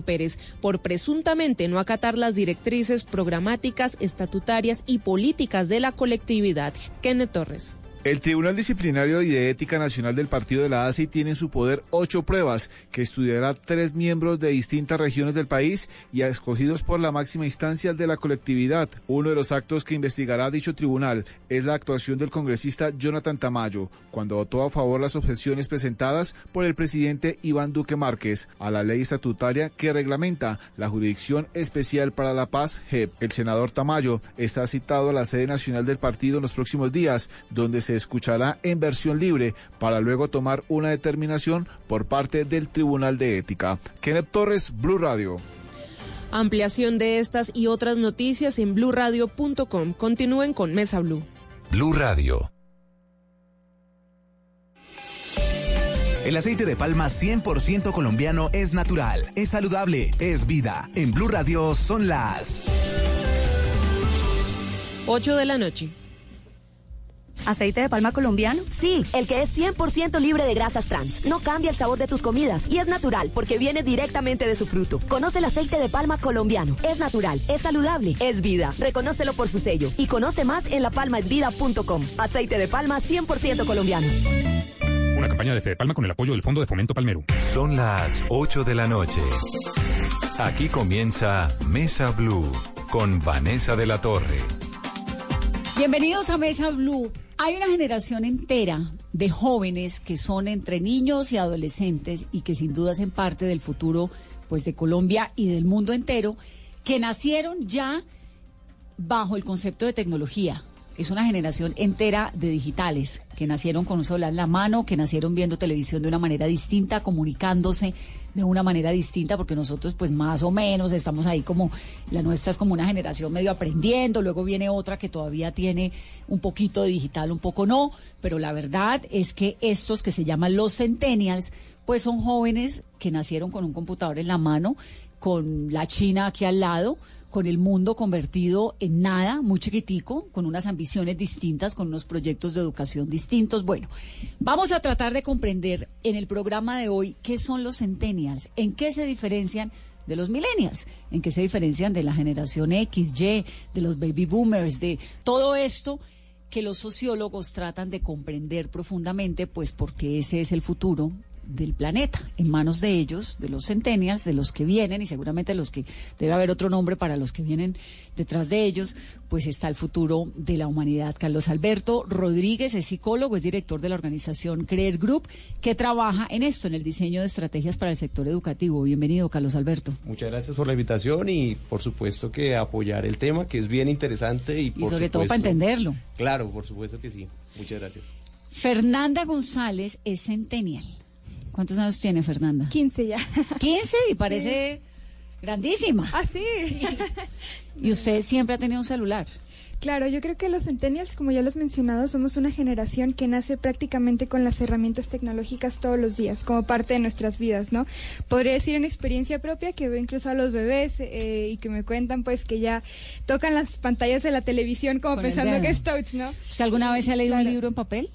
Pérez por presuntamente no acatar las directrices programáticas, estatutarias y políticas de la colectividad. Kenneth Torres. El Tribunal Disciplinario y de Ética Nacional del Partido de la ASI tiene en su poder ocho pruebas que estudiará tres miembros de distintas regiones del país y escogidos por la máxima instancia de la colectividad. Uno de los actos que investigará dicho tribunal es la actuación del congresista Jonathan Tamayo cuando votó a favor las objeciones presentadas por el presidente Iván Duque Márquez a la ley estatutaria que reglamenta la Jurisdicción Especial para la Paz, JEP. El senador Tamayo está citado a la sede nacional del partido en los próximos días, donde se escuchará en versión libre para luego tomar una determinación por parte del Tribunal de Ética. Kenneth Torres, Blue Radio. Ampliación de estas y otras noticias en bluradio.com. Continúen con Mesa Blue. Blue Radio. El aceite de palma 100% colombiano es natural, es saludable, es vida. En Blue Radio son las 8 de la noche. ¿Aceite de palma colombiano? Sí, el que es 100% libre de grasas trans. No cambia el sabor de tus comidas y es natural porque viene directamente de su fruto. Conoce el aceite de palma colombiano. Es natural, es saludable, es vida. Reconócelo por su sello y conoce más en lapalmaesvida.com. Aceite de palma 100% colombiano. Una campaña de Fede Palma con el apoyo del Fondo de Fomento Palmero. Son las 8 de la noche. Aquí comienza Mesa Blue con Vanessa de la Torre. Bienvenidos a Mesa Blue. Hay una generación entera de jóvenes que son entre niños y adolescentes y que sin duda hacen parte del futuro pues de Colombia y del mundo entero, que nacieron ya bajo el concepto de tecnología. Es una generación entera de digitales que nacieron con un celular en la mano, que nacieron viendo televisión de una manera distinta, comunicándose de una manera distinta, porque nosotros pues más o menos estamos ahí como, la nuestra es como una generación medio aprendiendo, luego viene otra que todavía tiene un poquito de digital, un poco no, pero la verdad es que estos que se llaman los centennials, pues son jóvenes que nacieron con un computador en la mano, con la China aquí al lado, con el mundo convertido en nada, muy chiquitico, con unas ambiciones distintas, con unos proyectos de educación distintos. Bueno, vamos a tratar de comprender en el programa de hoy qué son los centennials, en qué se diferencian de los millennials, en qué se diferencian de la generación X, Y, de los baby boomers, de todo esto que los sociólogos tratan de comprender profundamente, pues porque ese es el futuro del planeta, en manos de ellos, de los centennials, de los que vienen y seguramente los que debe haber otro nombre para los que vienen detrás de ellos, pues está el futuro de la humanidad. Carlos Alberto Rodríguez es psicólogo, es director de la organización Creer Group, que trabaja en esto, en el diseño de estrategias para el sector educativo. Bienvenido, Carlos Alberto. Muchas gracias por la invitación y por supuesto que apoyar el tema, que es bien interesante y, por y sobre todo para entenderlo. Claro, por supuesto que sí. Muchas gracias. Fernanda González es centennial. ¿Cuántos años tiene Fernanda? 15 ya. 15 y parece grandísima. Ah, sí. Y usted siempre ha tenido un celular. Claro, yo creo que los centennials, como ya lo has mencionado, somos una generación que nace prácticamente con las herramientas tecnológicas todos los días, como parte de nuestras vidas, ¿no? Podría decir una experiencia propia que veo incluso a los bebés eh, y que me cuentan, pues, que ya tocan las pantallas de la televisión como Con pensando que es touch, ¿no? ¿Usted alguna vez se ha leído Claro. un libro en papel?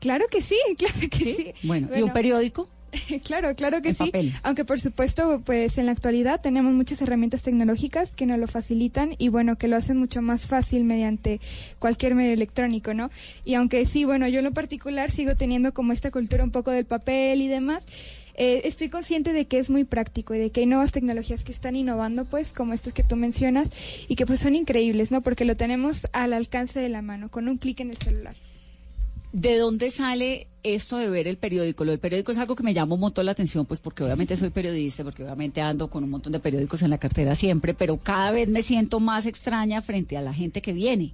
Claro que sí, claro que sí. Bueno, ¿y un periódico? Claro, claro que sí. papel. Aunque por supuesto, pues en la actualidad tenemos muchas herramientas tecnológicas que nos lo facilitan y bueno, que lo hacen mucho más fácil mediante cualquier medio electrónico, ¿no? Y aunque sí, bueno, yo en lo particular sigo teniendo como esta cultura un poco del papel y demás. eh, estoy consciente de que es muy práctico y de que hay nuevas tecnologías que están innovando, pues, como estas que tú mencionas, y que pues son increíbles, ¿no? Porque lo tenemos al alcance de la mano, con un clic en el celular. ¿De dónde sale esto de ver el periódico? Lo del periódico es algo que me llama un montón la atención, pues porque obviamente soy periodista, porque obviamente ando con un montón de periódicos en la cartera siempre, pero cada vez me siento más extraña frente a la gente que viene.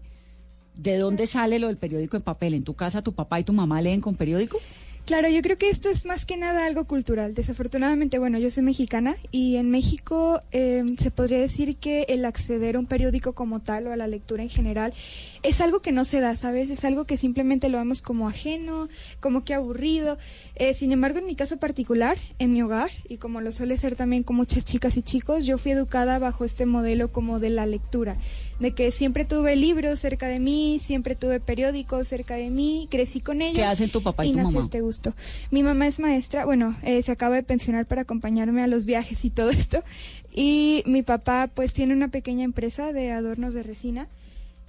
¿De dónde sale lo del periódico en papel? ¿En tu casa tu papá y tu mamá leen con periódico? Claro, yo creo que esto es más que nada algo cultural. Desafortunadamente, bueno, yo soy mexicana y en México eh, se podría decir que el acceder a un periódico como tal o a la lectura en general es algo que no se da, ¿sabes? Es algo que simplemente lo vemos como ajeno, como que aburrido. Eh, sin embargo, en mi caso particular, en mi hogar, y como lo suele ser también con muchas chicas y chicos, yo fui educada bajo este modelo como de la lectura, de que siempre tuve libros cerca de mí, siempre tuve periódicos cerca de mí, crecí con ellos. ¿Qué hacen tu papá y tu nació mamá? este gusto. Mi mamá es maestra, bueno, eh, se acaba de pensionar para acompañarme a los viajes y todo esto. Y mi papá pues tiene una pequeña empresa de adornos de resina.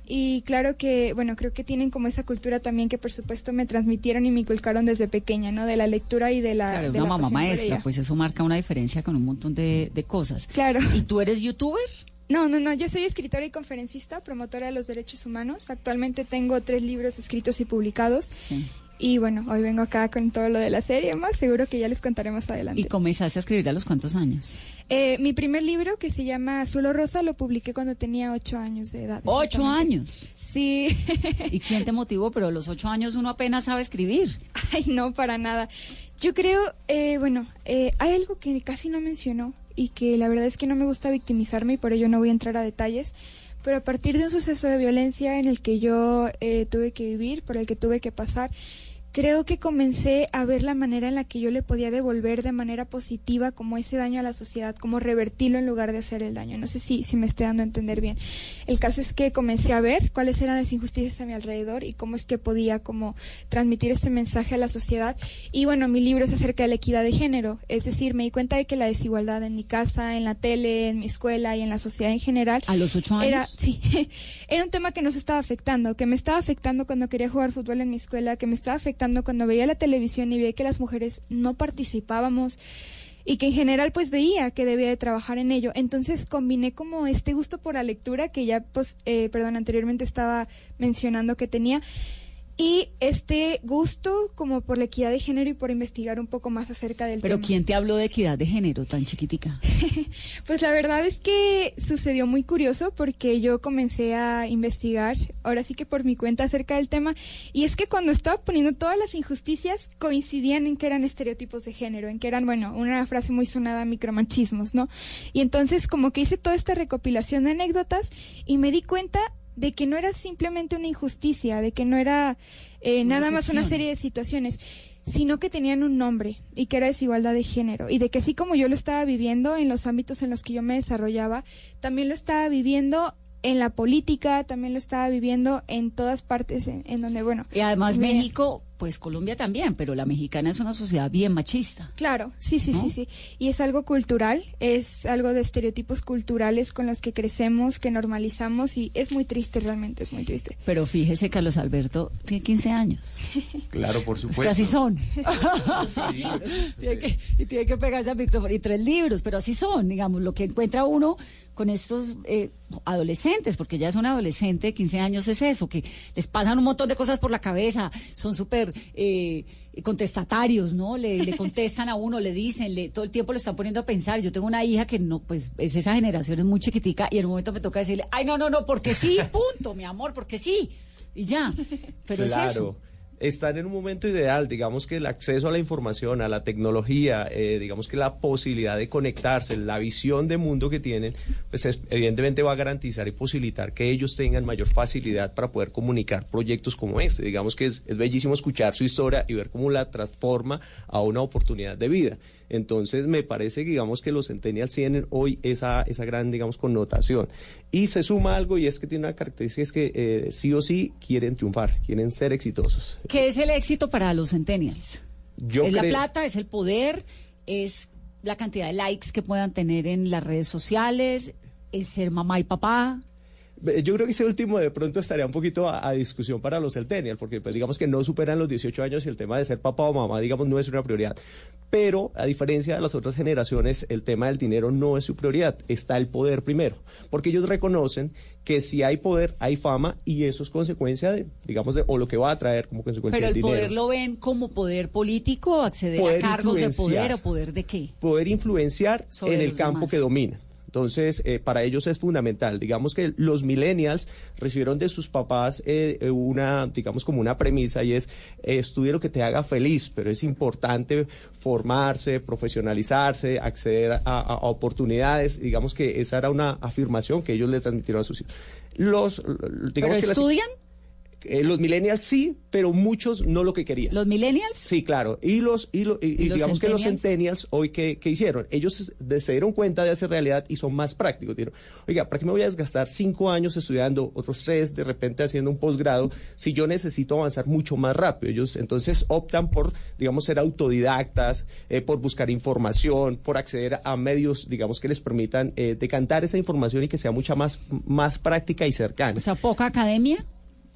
Y claro que, bueno, creo que tienen como esa cultura también que por supuesto me transmitieron y me inculcaron desde pequeña, ¿no? De la lectura y de la... Claro, de una la mamá maestra, pues eso marca una diferencia con un montón de, de cosas. Claro. ¿Y tú eres youtuber? No, no, no, yo soy escritora y conferencista, promotora de los derechos humanos. Actualmente tengo tres libros escritos y publicados. Sí. Y bueno, hoy vengo acá con todo lo de la serie, más seguro que ya les contaré más adelante. ¿Y comenzaste a escribir a los cuántos años? Eh, mi primer libro, que se llama Azul o Rosa, lo publiqué cuando tenía ocho años de edad. ¡Ocho años! Sí. ¿Y quién te motivó? Pero a los ocho años uno apenas sabe escribir. Ay, no, para nada. Yo creo, eh, bueno, eh, hay algo que casi no mencionó y que la verdad es que no me gusta victimizarme y por ello no voy a entrar a detalles. Pero a partir de un suceso de violencia en el que yo eh, tuve que vivir, por el que tuve que pasar, creo que comencé a ver la manera en la que yo le podía devolver de manera positiva como ese daño a la sociedad, como revertirlo en lugar de hacer el daño. No sé si, si me estoy dando a entender bien. El caso es que comencé a ver cuáles eran las injusticias a mi alrededor y cómo es que podía como transmitir ese mensaje a la sociedad. Y bueno, mi libro es acerca de la equidad de género, es decir, me di cuenta de que la desigualdad en mi casa, en la tele, en mi escuela y en la sociedad en general ¿A los ocho años? era, sí, era un tema que nos estaba afectando, que me estaba afectando cuando quería jugar fútbol en mi escuela, que me estaba afectando cuando veía la televisión y veía que las mujeres no participábamos y que en general pues veía que debía de trabajar en ello. Entonces combiné como este gusto por la lectura que ya pues, eh, perdón, anteriormente estaba mencionando que tenía y este gusto como por la equidad de género y por investigar un poco más acerca del ¿Pero tema. quién te habló de equidad de género tan chiquitica? Pues la verdad es que sucedió muy curioso porque yo comencé a investigar, ahora sí que por mi cuenta, acerca del tema. Y es que cuando estaba poniendo todas las injusticias, coincidían en que eran estereotipos de género, en que eran, bueno, una frase muy sonada, micromachismos, ¿no? Y entonces como que hice toda esta recopilación de anécdotas y me di cuenta de que no era simplemente una injusticia, de que no era eh, nada más una serie de situaciones, sino que tenían un nombre y que era desigualdad de género y de que así como yo lo estaba viviendo en los ámbitos en los que yo me desarrollaba, también lo estaba viviendo en la política, también lo estaba viviendo en todas partes en, en donde, bueno. Y además me- México, pues Colombia también, pero la mexicana es una sociedad bien machista. Claro, sí, sí, ¿No? sí, sí. Y es algo cultural, es algo de estereotipos culturales con los que crecemos, que normalizamos y es muy triste realmente, es muy triste. Pero fíjese, Carlos Alberto tiene 15 años. Claro, por Es supuesto. que así son. tiene que, y tiene que pegarse al micrófono. Y tres libros, pero así son, digamos, lo que encuentra uno con estos eh, adolescentes, porque ya es un adolescente de 15 años, es eso, que les pasan un montón de cosas por la cabeza, son súper eh, contestatarios, ¿no? Le, le contestan a uno, le dicen, le, todo el tiempo lo están poniendo a pensar. Yo tengo una hija que no, pues es esa generación, es muy chiquitica, y en un momento me toca decirle, ay, no, no, no, porque sí, punto, mi amor, porque sí. Y ya. Pero es claro. eso. Están en un momento ideal, digamos que el acceso a la información, a la tecnología, eh, digamos que la posibilidad de conectarse, la visión de mundo que tienen, pues es- evidentemente va a garantizar y posibilitar que ellos tengan mayor facilidad para poder comunicar proyectos como este. Digamos que es, es bellísimo escuchar su historia y ver cómo la transforma a una oportunidad de vida. Entonces me parece que digamos que los centennials tienen hoy esa, esa gran digamos connotación. Y se suma algo y es que tiene una característica es que eh, sí o sí quieren triunfar, quieren ser exitosos. ¿Qué es el éxito para los centennials? Yo es la plata, es el poder, es la cantidad de likes que puedan tener en las redes sociales, es ser mamá y papá. Yo creo que ese último de pronto estaría un poquito a, a discusión para los centennials, porque pues digamos que no superan los 18 años y el tema de ser papá o mamá, digamos, no es una prioridad. Pero a diferencia de las otras generaciones, el tema del dinero no es su prioridad, está el poder primero, porque ellos reconocen que si hay poder, hay fama y eso es consecuencia de, digamos, de, o lo que va a traer como consecuencia Pero el dinero. poder lo ven como poder político, acceder Poder a cargos de poder o poder de qué. poder influenciar Sobre en el campo demás. que domina. Entonces, eh, para ellos es fundamental. Digamos que los millennials recibieron de sus papás eh, eh, una, digamos, como una premisa y es eh, estudia lo que te haga feliz, pero es importante formarse, profesionalizarse, acceder a, oportunidades. Digamos que esa era una afirmación que ellos le transmitieron a sus hijos. Los, ¿Pero digamos que las- estudian? Eh, los millennials sí, pero muchos no lo que querían. ¿Los millennials? Sí, claro. Y los y, lo- y- y los digamos que los centennials? centennials hoy que, que hicieron, ellos se, se dieron cuenta de hacer realidad y son más prácticos. Dijeron, oiga, ¿para qué me voy a desgastar cinco años estudiando, otros tres de repente haciendo un posgrado, si yo necesito avanzar mucho más rápido? Ellos entonces optan por, digamos, ser autodidactas, eh, por buscar información, por acceder a medios, digamos, que les permitan eh, decantar esa información y que sea mucha más, más práctica y cercana O sea, poca academia.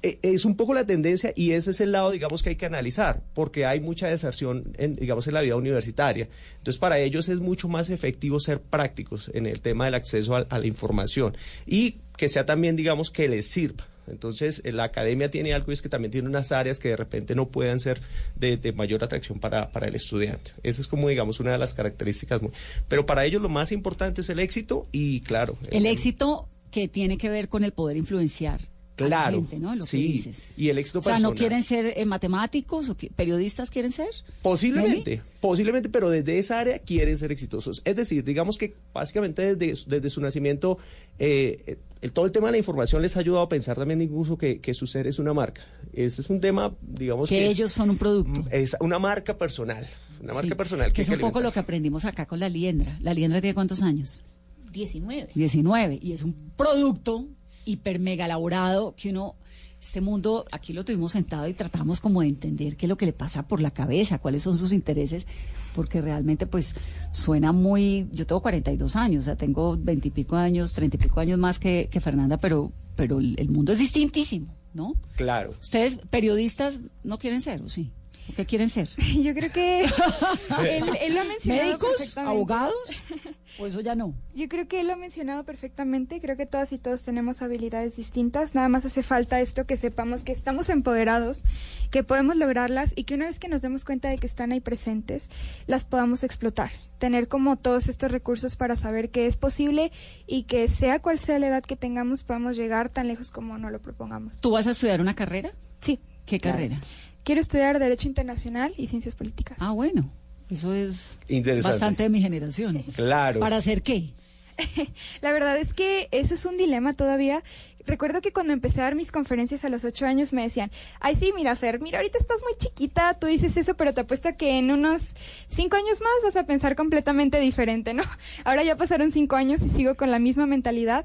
Eh, es un poco la tendencia y ese es el lado, digamos, que hay que analizar, porque hay mucha deserción, en, digamos, en la vida universitaria. Entonces, para ellos es mucho más efectivo ser prácticos en el tema del acceso a, a la información y que sea también, digamos, que les sirva. Entonces, eh, la academia tiene algo y es que también tiene unas áreas que de repente no puedan ser de, de mayor atracción para, para el estudiante. Esa es como, digamos, una de las características. muy- Pero para ellos lo más importante es el éxito y, claro, El éxito que tiene que ver con el poder influenciar. A la Claro, gente, ¿no? Lo que sí, dices. y el éxito O sea, ¿no personal. quieren ser eh, matemáticos o que- periodistas quieren ser? Posiblemente, posiblemente, pero desde esa área quieren ser exitosos. Es decir, digamos que básicamente desde, desde su nacimiento, eh, el- todo el tema de la información les ha ayudado a pensar también incluso que, que su ser es una marca. Ese es un tema, digamos Que que... ellos son un producto. Es una marca personal, una marca Sí, personal. Que es un poco lo que aprendimos acá con la liendra. La liendra tiene cuántos años? 19. 19. Y es un producto hiper mega elaborado que uno, este mundo, aquí lo tuvimos sentado y tratamos como de entender qué es lo que le pasa por la cabeza, cuáles son sus intereses, porque realmente pues suena muy, yo tengo 42 años, o sea, tengo 20 y pico años, 30 y pico años más que, que Fernanda, pero, pero el, mundo es distintísimo, ¿no? Claro. Ustedes, periodistas, no quieren ser, ¿o sí? ¿O qué quieren ser? Yo creo que él, él lo ha mencionado ¿Médicos? ¿Abogados? ¿O eso ya no? Yo creo que él lo ha mencionado perfectamente. Creo que todas y todos tenemos habilidades distintas. Nada más hace falta esto que sepamos que estamos empoderados, que podemos lograrlas y que una vez que nos demos cuenta de que están ahí presentes, las podamos explotar. Tener como todos estos recursos para saber que es posible y que sea cual sea la edad que tengamos, podemos llegar tan lejos como nos lo propongamos. ¿Tú vas a estudiar una carrera? Sí. ¿Qué Claro. carrera? Quiero estudiar Derecho Internacional y Ciencias Políticas. Ah, bueno. Eso es Interesante. bastante de mi generación. Claro. ¿Para hacer qué? La verdad es que eso es un dilema todavía. Recuerdo que cuando empecé a dar mis conferencias a los ocho años me decían, ay sí, mira Fer, mira ahorita estás muy chiquita, tú dices eso, pero te apuesto que en unos cinco años más vas a pensar completamente diferente, ¿no? Ahora ya pasaron cinco años y sigo con la misma mentalidad.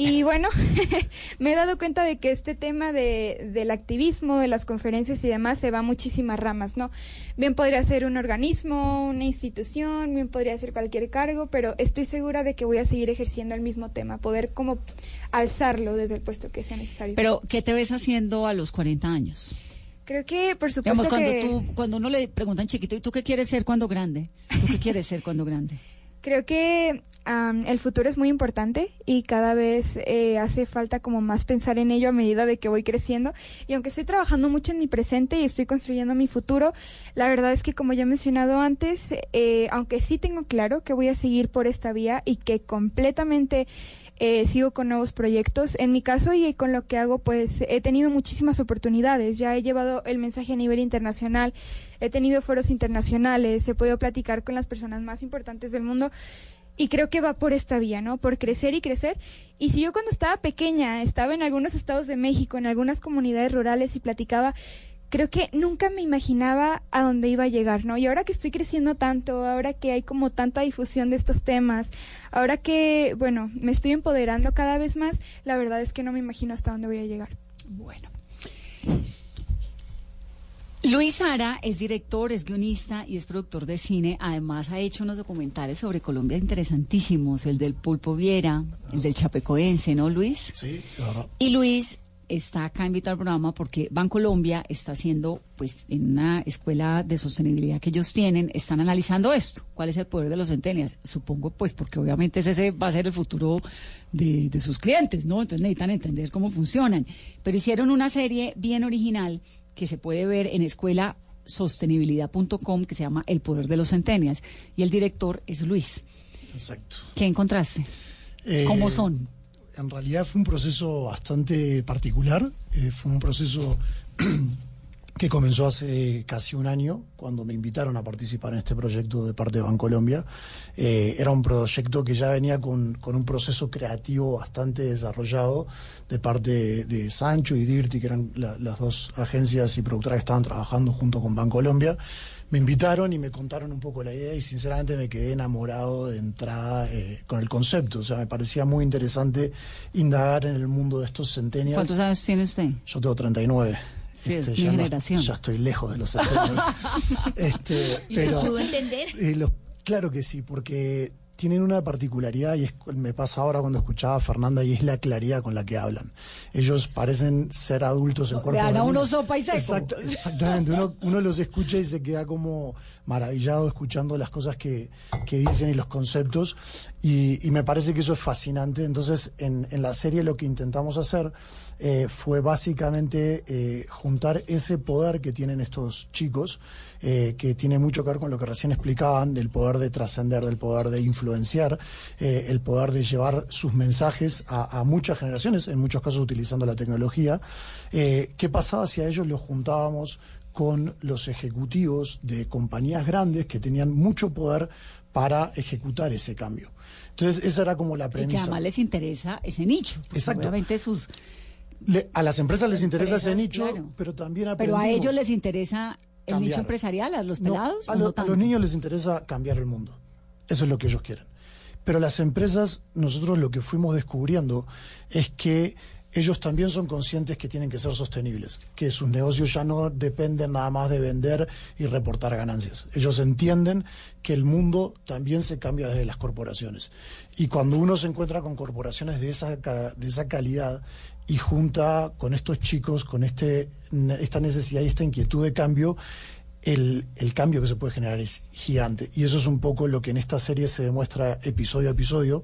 Y bueno, me he dado cuenta de que este tema de, del activismo, de las conferencias y demás se va a muchísimas ramas, ¿no? Bien podría ser un organismo, una institución, bien podría ser cualquier cargo, pero estoy segura de que voy a seguir ejerciendo el mismo tema, poder como alzarlo desde el puesto que sea necesario. Pero, ¿qué te ves haciendo a los 40 años? Creo que, por supuesto Digamos, cuando, que... tú, cuando uno le preguntan chiquito, ¿y tú qué quieres ser cuando grande? ¿Tú qué quieres ser cuando grande? Creo que am, el futuro es muy importante y cada vez eh, hace falta como más pensar en ello a medida de que voy creciendo. Y aunque estoy trabajando mucho en mi presente y estoy construyendo mi futuro, la verdad es que como ya he mencionado antes, eh, aunque sí tengo claro que voy a seguir por esta vía y que completamente eh, sigo con nuevos proyectos. En mi caso y con lo que hago, pues he tenido muchísimas oportunidades. Ya he llevado el mensaje a nivel internacional, he tenido foros internacionales, he podido platicar con las personas más importantes del mundo. Y creo que va por esta vía, ¿no? Por crecer y crecer. Y si yo cuando estaba pequeña estaba en algunos estados de México, en algunas comunidades rurales y platicaba, creo que nunca me imaginaba a dónde iba a llegar, ¿no? Y ahora que estoy creciendo tanto, ahora que hay como tanta difusión de estos temas, ahora que, bueno, me estoy empoderando cada vez más, la verdad es que no me imagino hasta dónde voy a llegar. Bueno. Luis Sara es director, es guionista y es productor de cine. Además ha hecho unos documentales sobre Colombia interesantísimos, el del Pulpo Viera, el del Chapecoense, ¿no, Luis? Sí, claro. Y Luis está acá invitado al programa porque Bancolombia está haciendo, pues, en una escuela de sostenibilidad que ellos tienen, están analizando esto. ¿Cuál es el poder de los centenias? Supongo, pues, porque obviamente ese va a ser el futuro de, de sus clientes, ¿no? Entonces necesitan entender cómo funcionan. Pero hicieron una serie bien original que se puede ver en escuela sostenibilidad.com que se llama El poder de los centenias y el director es Luis. Exacto. ¿Qué encontraste? Eh, ¿Cómo son? En realidad fue un proceso bastante particular, eh, fue un proceso que comenzó hace casi un año, cuando me invitaron a participar en este proyecto de parte de Bancolombia. Eh, era un proyecto que ya venía con, con, un proceso creativo bastante desarrollado de parte de, Sancho y Dirty, que eran las dos agencias y productoras que estaban trabajando junto con Bancolombia. Me invitaron y me contaron un poco la idea y sinceramente me quedé enamorado de entrada eh, con el concepto. O sea, me parecía muy interesante indagar en el mundo de estos centenias. ¿Cuántos años tiene usted? Yo tengo 39. Sí, es este, mi generación. ya estoy lejos de los años. este, pero, pudo entender? claro que sí, porque tienen una particularidad y es, me pasa ahora cuando escuchaba a Fernanda y es la claridad con la que hablan. Ellos parecen ser adultos en cuerpo. a uno sopa y seco. exactamente, uno, uno, los escucha y se queda como maravillado escuchando las cosas que, que dicen y los conceptos y, y, me parece que eso es fascinante. Entonces, en, en la serie lo que intentamos hacer eh, fue básicamente eh, juntar ese poder que tienen estos chicos, eh, que tiene mucho que ver con lo que recién explicaban, del poder de trascender, del poder de influenciar, el poder de llevar sus mensajes a, muchas generaciones, en muchos casos utilizando la tecnología. ¿Qué pasaba si a ellos los juntábamos con los ejecutivos de compañías grandes que tenían mucho poder para ejecutar ese cambio? Entonces, esa era como la premisa. Y que además les interesa ese nicho. Exacto. Obviamente sus a las empresas les interesa ese nicho, pero también Pero a ellos les interesa el nicho empresarial, a los pelados. a, los niños les interesa cambiar el mundo. Eso es lo que ellos quieren. Pero las empresas, nosotros lo que fuimos descubriendo es que ellos también son conscientes que tienen que ser sostenibles, que sus negocios ya no dependen nada más de vender y reportar ganancias. Ellos entienden que el mundo también se cambia desde las corporaciones. Y cuando uno se encuentra con corporaciones de esa, de esa calidad, y junta con estos chicos, con este, esta necesidad y esta inquietud de cambio, el, el, cambio que se puede generar es gigante. Y eso es un poco lo que en esta serie se demuestra episodio a episodio,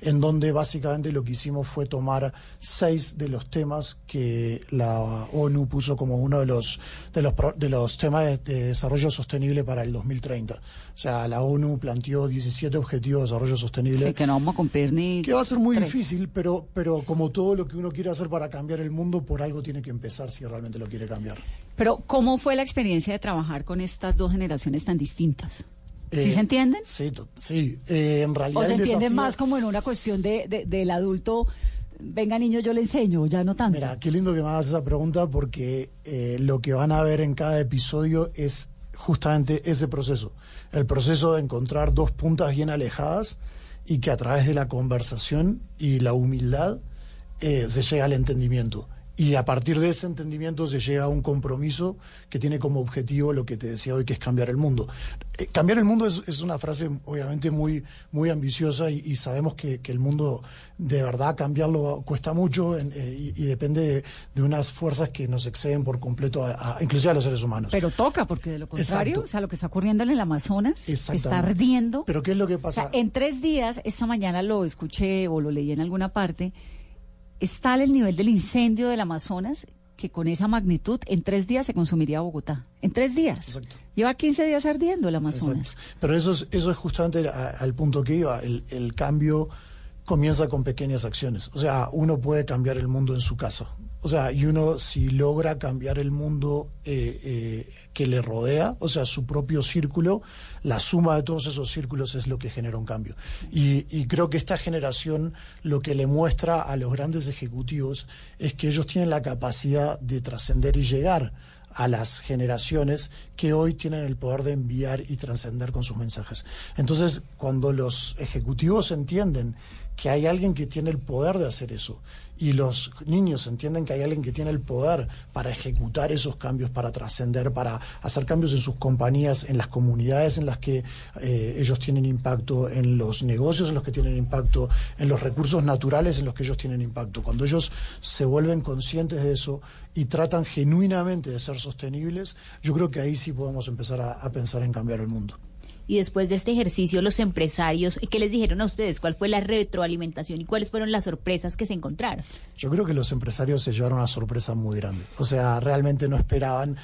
en donde básicamente lo que hicimos fue tomar seis de los temas que la ONU puso como uno de los, de los, de los temas de, desarrollo sostenible para el 2030. O sea, la ONU planteó 17 objetivos de desarrollo sostenible. que no vamos a cumplir ni. Que va a ser muy difícil, pero, pero como todo lo que uno quiere hacer para cambiar el mundo, por algo tiene que empezar si realmente lo quiere cambiar. Pero, ¿cómo fue la experiencia de trabajar con estas dos generaciones tan distintas? ¿Sí eh, se entienden? Sí, sí. Eh, en realidad. ¿O se entienden más como en una cuestión de, del adulto? Venga, niño, yo le enseño, ya no tanto. Mira, qué lindo que me hagas esa pregunta porque eh, lo que van a ver en cada episodio es justamente ese proceso. El proceso de encontrar dos puntas bien alejadas y que a través de la conversación y la humildad se llega al entendimiento. Y a partir de ese entendimiento se llega a un compromiso que tiene como objetivo lo que te decía hoy, que es cambiar el mundo. Eh, cambiar el mundo es, es, una frase obviamente muy, muy ambiciosa y, sabemos que, que, el mundo de verdad cambiarlo cuesta mucho eh, y, depende de, unas fuerzas que nos exceden por completo, a, inclusive a los seres humanos. Pero toca, porque de lo contrario, o sea, lo que está ocurriendo en el Amazonas está ardiendo. Pero ¿qué es lo que pasa? en tres días, esta mañana lo escuché o lo leí en alguna parte es tal el nivel del incendio del Amazonas que con esa magnitud en tres días se consumiría Bogotá. En tres días. Exacto. Lleva 15 días ardiendo el Amazonas. Pero eso es, eso es justamente al punto que iba. El, el cambio comienza con pequeñas acciones. O sea, uno puede cambiar el mundo en su casa. O sea, y uno si logra cambiar el mundo eh, eh, que le rodea, o sea, su propio círculo, la suma de todos esos círculos es lo que genera un cambio. Y, creo que esta generación lo que le muestra a los grandes ejecutivos es que ellos tienen la capacidad de trascender y llegar a las generaciones que hoy tienen el poder de enviar y trascender con sus mensajes. Entonces, cuando los ejecutivos entienden que hay alguien que tiene el poder de hacer eso y los niños entienden que hay alguien que tiene el poder para ejecutar esos cambios, para trascender, para hacer cambios en sus compañías, en las comunidades en las que eh, ellos tienen impacto, en los negocios en los que tienen impacto, en los recursos naturales en los que ellos tienen impacto. Cuando ellos se vuelven conscientes de eso y tratan genuinamente de ser sostenibles, yo creo que ahí sí podemos empezar a pensar en cambiar el mundo y después de este ejercicio los empresarios, ¿qué les dijeron a ustedes? ¿Cuál fue la retroalimentación y cuáles fueron las sorpresas que se encontraron? Yo creo que los empresarios se llevaron una sorpresa muy grande. O sea, realmente no esperaban.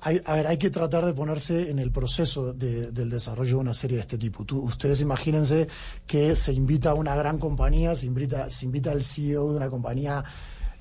Hay, a ver, hay que tratar de ponerse en el proceso del desarrollo de una serie de este tipo. ustedes imagínense que se invita a una gran compañía, se invita, se invita al CEO de una compañía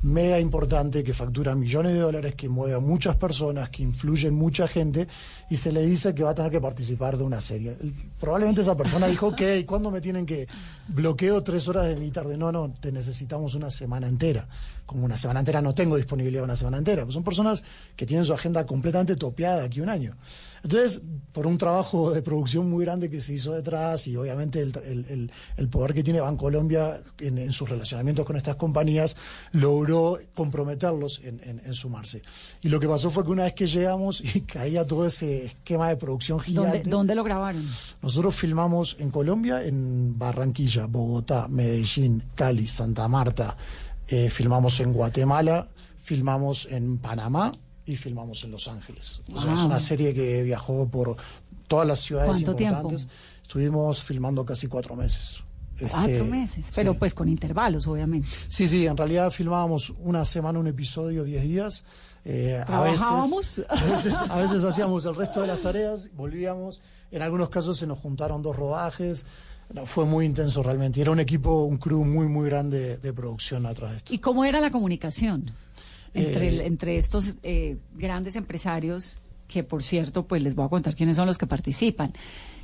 mega importante que factura millones de dólares, que mueve a muchas personas, que influye en mucha gente y se le dice que va a tener que participar de una serie. Probablemente esa persona dijo, ok, ¿cuándo me tienen que bloqueo tres horas de mi tarde? No, no, te necesitamos una semana entera. Como una semana entera no tengo disponibilidad una semana entera. Pues son personas que tienen su agenda completamente topeada aquí un año. Entonces, por un trabajo de producción muy grande que se hizo detrás y obviamente el, el- el- el poder que tiene Bancolombia en, en sus relacionamientos con estas compañías, logró comprometerlos en, en- en sumarse. Y lo que pasó fue que una vez que llegamos y caía todo ese esquema de producción gigante. ¿Dónde, dónde lo grabaron? Nosotros filmamos en Colombia, en Barranquilla, Bogotá, Medellín, Cali, Santa Marta. eh, filmamos en Guatemala, filmamos en Panamá y filmamos en Los Ángeles. O sea, Wow. es una serie que viajó por todas las ciudades ¿Cuánto importantes. tiempo? Estuvimos filmando casi cuatro meses. Cuatro Este, meses. Pero pues con intervalos, obviamente. Sí, sí, en realidad filmábamos una semana, un episodio, diez días. Eh, a veces, ¿Trabajábamos? a veces, a veces hacíamos el resto de las tareas, volvíamos. En algunos casos se nos juntaron dos rodajes. No, fue muy intenso realmente. Era un equipo, un crew muy, muy grande de producción atrás de esto. ¿Y cómo era la comunicación entre, Eh, el- entre estos eh, grandes empresarios, que por cierto, pues les voy a contar quiénes son los que participan?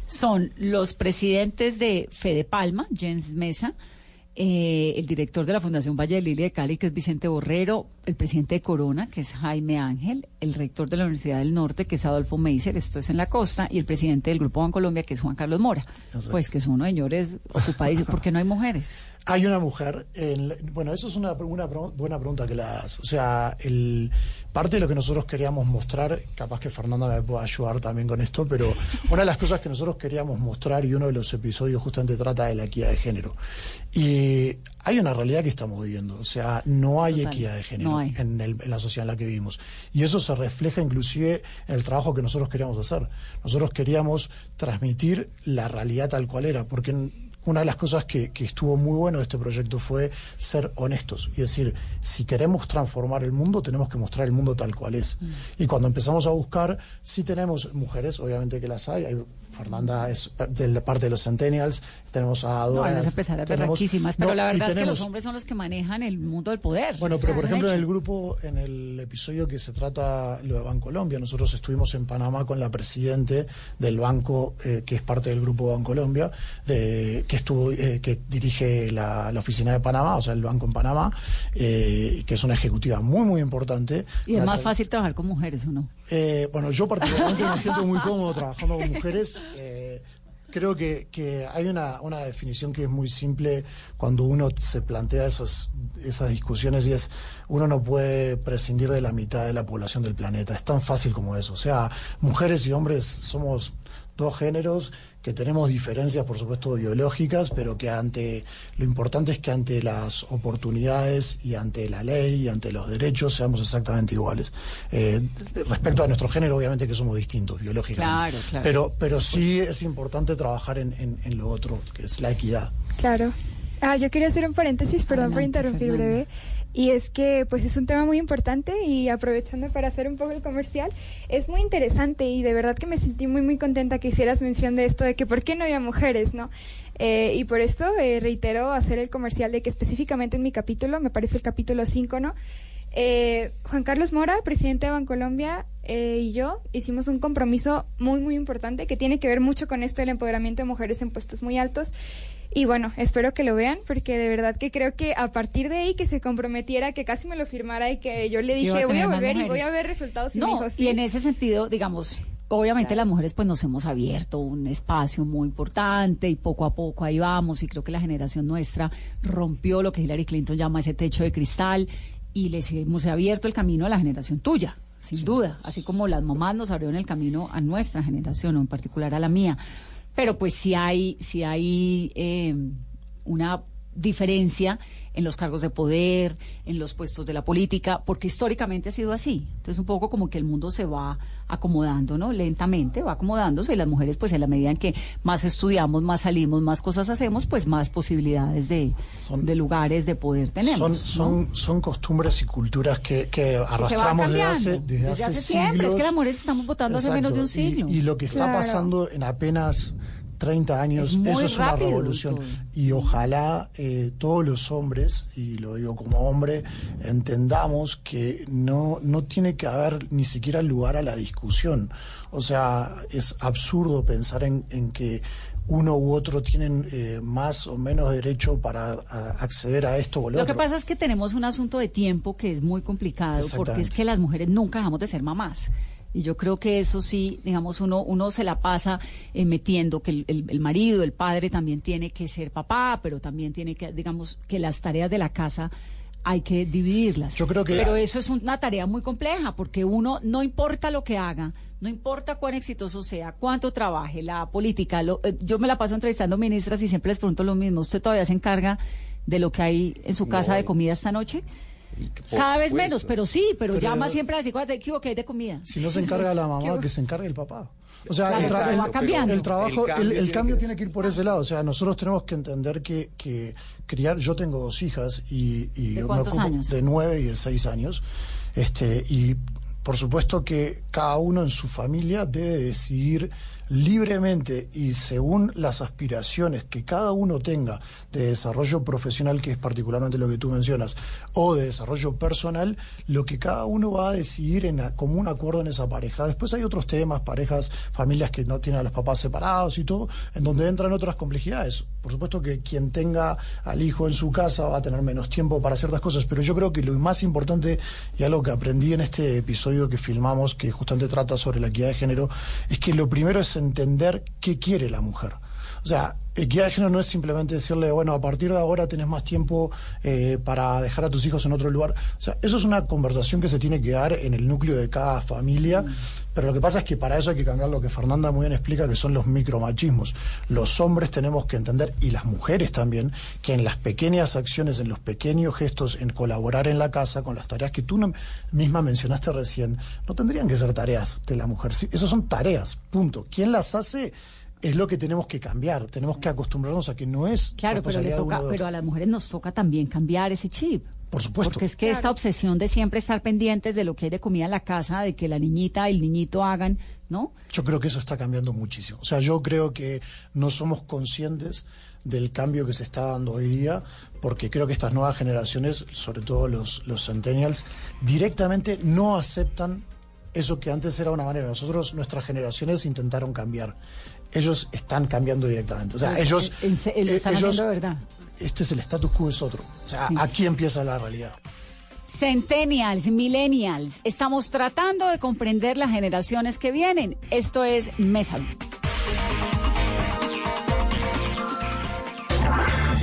Son los presidentes de Fede Palma, Jens Mesa, eh, el director de la Fundación Valle de Lili de Cali, que es Vicente Borrero, el presidente de Corona, que es Jaime Ángel, el rector de la Universidad del Norte, que es Adolfo Meiser, esto es en la costa, y el presidente del Grupo Bancolombia, que es Juan Carlos Mora. Pues que son unos señores ocupadísimos, porque no hay mujeres. Hay una mujer, en bueno, eso es una, buena pregunta que la das. O sea, el, parte de lo que nosotros queríamos mostrar, capaz que Fernanda me pueda ayudar también con esto, pero una de las cosas que nosotros queríamos mostrar y uno de los episodios justamente trata de la equidad de género. Y hay una realidad que estamos viviendo, o sea, no hay Total, equidad de género no. En, el- en la sociedad en la que vivimos. Y eso se refleja inclusive en el trabajo que nosotros queríamos hacer. Nosotros queríamos transmitir la realidad tal cual era, porque una de las cosas que, que estuvo muy bueno de este proyecto fue ser honestos y decir, si queremos transformar el mundo, tenemos que mostrar el mundo tal cual es. Y cuando empezamos a buscar, sí tenemos mujeres, obviamente que las hay, hay Fernanda es de la parte de los Centennials, tenemos a No, Dora. las empresarias tenemos- pero no, la verdad es que los hombres son los que manejan el mundo del poder. bueno, pero por ejemplo en el grupo, en el episodio que se trata lo de Bancolombia, nosotros estuvimos en Panamá con la presidente del banco eh, que es parte del grupo Bancolombia, de, que estuvo, eh, que dirige la, la oficina de Panamá, o sea el banco en Panamá, eh, que es una ejecutiva muy muy importante. Y es más fácil trabajar con mujeres, ¿o no? eh, bueno, yo particularmente me siento muy cómodo trabajando con mujeres. Eh, creo que, que hay una, una definición que es muy simple cuando uno se plantea esos, esas discusiones y es, uno no puede prescindir de la mitad de la población del planeta. Es tan fácil como eso. O sea, mujeres y hombres somos dos géneros que tenemos diferencias, por supuesto, biológicas, pero que ante lo importante es que ante las oportunidades y ante la ley y ante los derechos seamos exactamente iguales. Eh, respecto a nuestro género, obviamente que somos distintos biológicamente. Claro, claro. Pero, pero sí es importante trabajar en, en- en lo otro, que es la equidad. Claro. Ah, yo quería hacer un paréntesis, perdón por interrumpir Fernanda. breve. Y es que pues es un tema muy importante y aprovechando para hacer un poco el comercial, es muy interesante y de verdad que me sentí muy muy contenta que hicieras mención de esto, de que por qué no había mujeres, ¿no? Eh, y por esto eh, reitero hacer el comercial de que específicamente en mi capítulo, me parece el capítulo 5, ¿no? Eh, Juan Carlos Mora, presidente de Bancolombia, eh, y yo hicimos un compromiso muy, muy importante que tiene que ver mucho con esto del empoderamiento de mujeres en puestos muy altos. Y bueno, espero que lo vean porque de verdad que creo que a partir de ahí que se comprometiera, que casi me lo firmara y que yo le a dije voy a volver y mujeres". voy a ver resultados no, sí. y en ese sentido, digamos, obviamente las mujeres pues nos hemos abierto un espacio muy importante y poco a poco ahí vamos y creo que la generación nuestra rompió lo que Hillary Clinton llama ese techo de cristal y les hemos abierto el camino a la generación tuya. Sin duda, así como las mamás nos abrieron el camino a nuestra generación, o en particular a la mía. Pero pues sí hay, sí hay eh, una diferencia en los cargos de poder, en los puestos de la política, porque históricamente ha sido así. Entonces un poco como que el mundo se va acomodando, ¿no? Lentamente va acomodándose y las mujeres pues en la medida en que más estudiamos, más salimos, más cosas hacemos, pues más posibilidades de, de lugares de poder tenemos. Son, ¿no? son, son costumbres y culturas que, que Que se va arrastramos desde cambiando, hace, desde hace siempre. Es siglos. que las mujeres estamos votando hace menos de un Exacto. Y- siglo. Y, lo que está Claro. pasando en apenas 30 años, Es eso es una revolución. Y ojalá eh, todos los hombres, y lo digo como hombre, entendamos que no, no tiene que haber ni siquiera lugar a la discusión. O sea, es absurdo pensar en, en que uno u otro tienen eh, más o menos derecho para a- acceder a esto o lo, Lo que pasa es que tenemos un asunto de tiempo que es muy complicado porque es que las mujeres nunca dejamos de ser mamás. Y yo creo que eso sí, digamos, uno, uno se la pasa eh, metiendo que el, el- el marido, el padre también tiene que ser papá, pero también tiene que, digamos, que las tareas de la casa hay que dividirlas. Yo creo que- Pero eso es una tarea muy compleja porque uno, no importa lo que haga, no importa cuán exitoso sea, cuánto trabaje, la política, lo- eh, yo me la paso entrevistando ministras y siempre les pregunto lo mismo, ¿usted todavía se encarga de lo que hay en su casa No, de y- comida esta noche? Cada vez menos, pero sí, pero, Pero- llama siempre a decir, "¿Cuál- ¿qué hubo que hay de comida? Si no se encarga la mamá, que se encargue el papá. O sea, Claro, el, tra- el- va cambiando. el trabajo, El cambio el tiene cambio que- tiene que ir por ese lado. O sea, nosotros tenemos que entender que, que criar, yo tengo dos hijas y, y ¿De cuántos me ocupo años? de nueve y de seis años. Este, y por supuesto que cada uno en su familia debe decidir libremente y según las aspiraciones que cada uno tenga de desarrollo profesional, que es particularmente lo que tú mencionas, o de desarrollo personal, lo que cada uno va a decidir en a- como un acuerdo en esa pareja. Después hay otros temas, parejas, familias que no tienen a los papás separados y todo, en donde entran otras complejidades. Por supuesto que quien tenga al hijo en su casa va a tener menos tiempo para ciertas cosas, pero yo creo que lo más importante y algo que aprendí en este episodio que filmamos, que justamente trata sobre la equidad de género, es que lo primero es entender qué quiere la mujer. O sea, equidad de género no es simplemente decirle, bueno, a partir de ahora tenés más tiempo eh, para dejar a tus hijos en otro lugar. O sea, eso es una conversación que se tiene que dar en el núcleo de cada familia, pero lo que pasa es que para eso hay que cambiar lo que Fernanda muy bien explica, que son los micromachismos. Los hombres tenemos que entender, y las mujeres también, que en las pequeñas acciones, en los pequeños gestos, en colaborar en la casa con las tareas que tú no- misma mencionaste recién, no tendrían que ser tareas de la mujer. Sí, Esas son tareas, punto. ¿Quién las hace? Es lo que tenemos que cambiar. Tenemos que acostumbrarnos a que no es. Claro, pero le toca, pero a las mujeres nos toca también cambiar ese chip. Por supuesto. Porque es que esta obsesión de siempre estar pendientes de lo que hay de comida en la casa, de que la niñita y el niñito hagan, ¿no? Yo creo que eso está cambiando muchísimo. O sea, yo creo que no somos conscientes del cambio que se está dando hoy día, porque creo que estas nuevas generaciones, sobre todo los, los centennials, directamente no aceptan eso que antes era una manera. Nosotros, nuestras generaciones intentaron cambiar. Ellos están cambiando directamente. O sea, Pero ellos... en- en- lo eh, están ellos- haciendo verdad. Este es el status quo, es otro. O sea, Sí. aquí empieza la realidad. Centennials, millennials, estamos tratando de comprender las generaciones que vienen. Esto es Mesa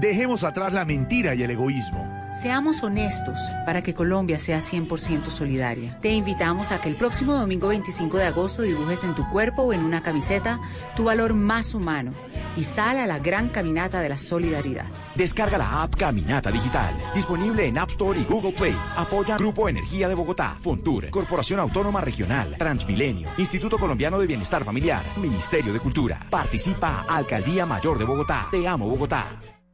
Dejemos atrás la mentira y el egoísmo. Seamos honestos para que Colombia sea 100% solidaria. Te invitamos a que el próximo domingo 25 de agosto dibujes en tu cuerpo o en una camiseta tu valor más humano y sal a la gran caminata de la solidaridad. Descarga la app Caminata Digital, disponible en App Store y Google Play. Apoya Grupo Energía de Bogotá, Fontur, Corporación Autónoma Regional, Transmilenio, Instituto Colombiano de Bienestar Familiar, Ministerio de Cultura. Participa Alcaldía Mayor de Bogotá. Te amo Bogotá.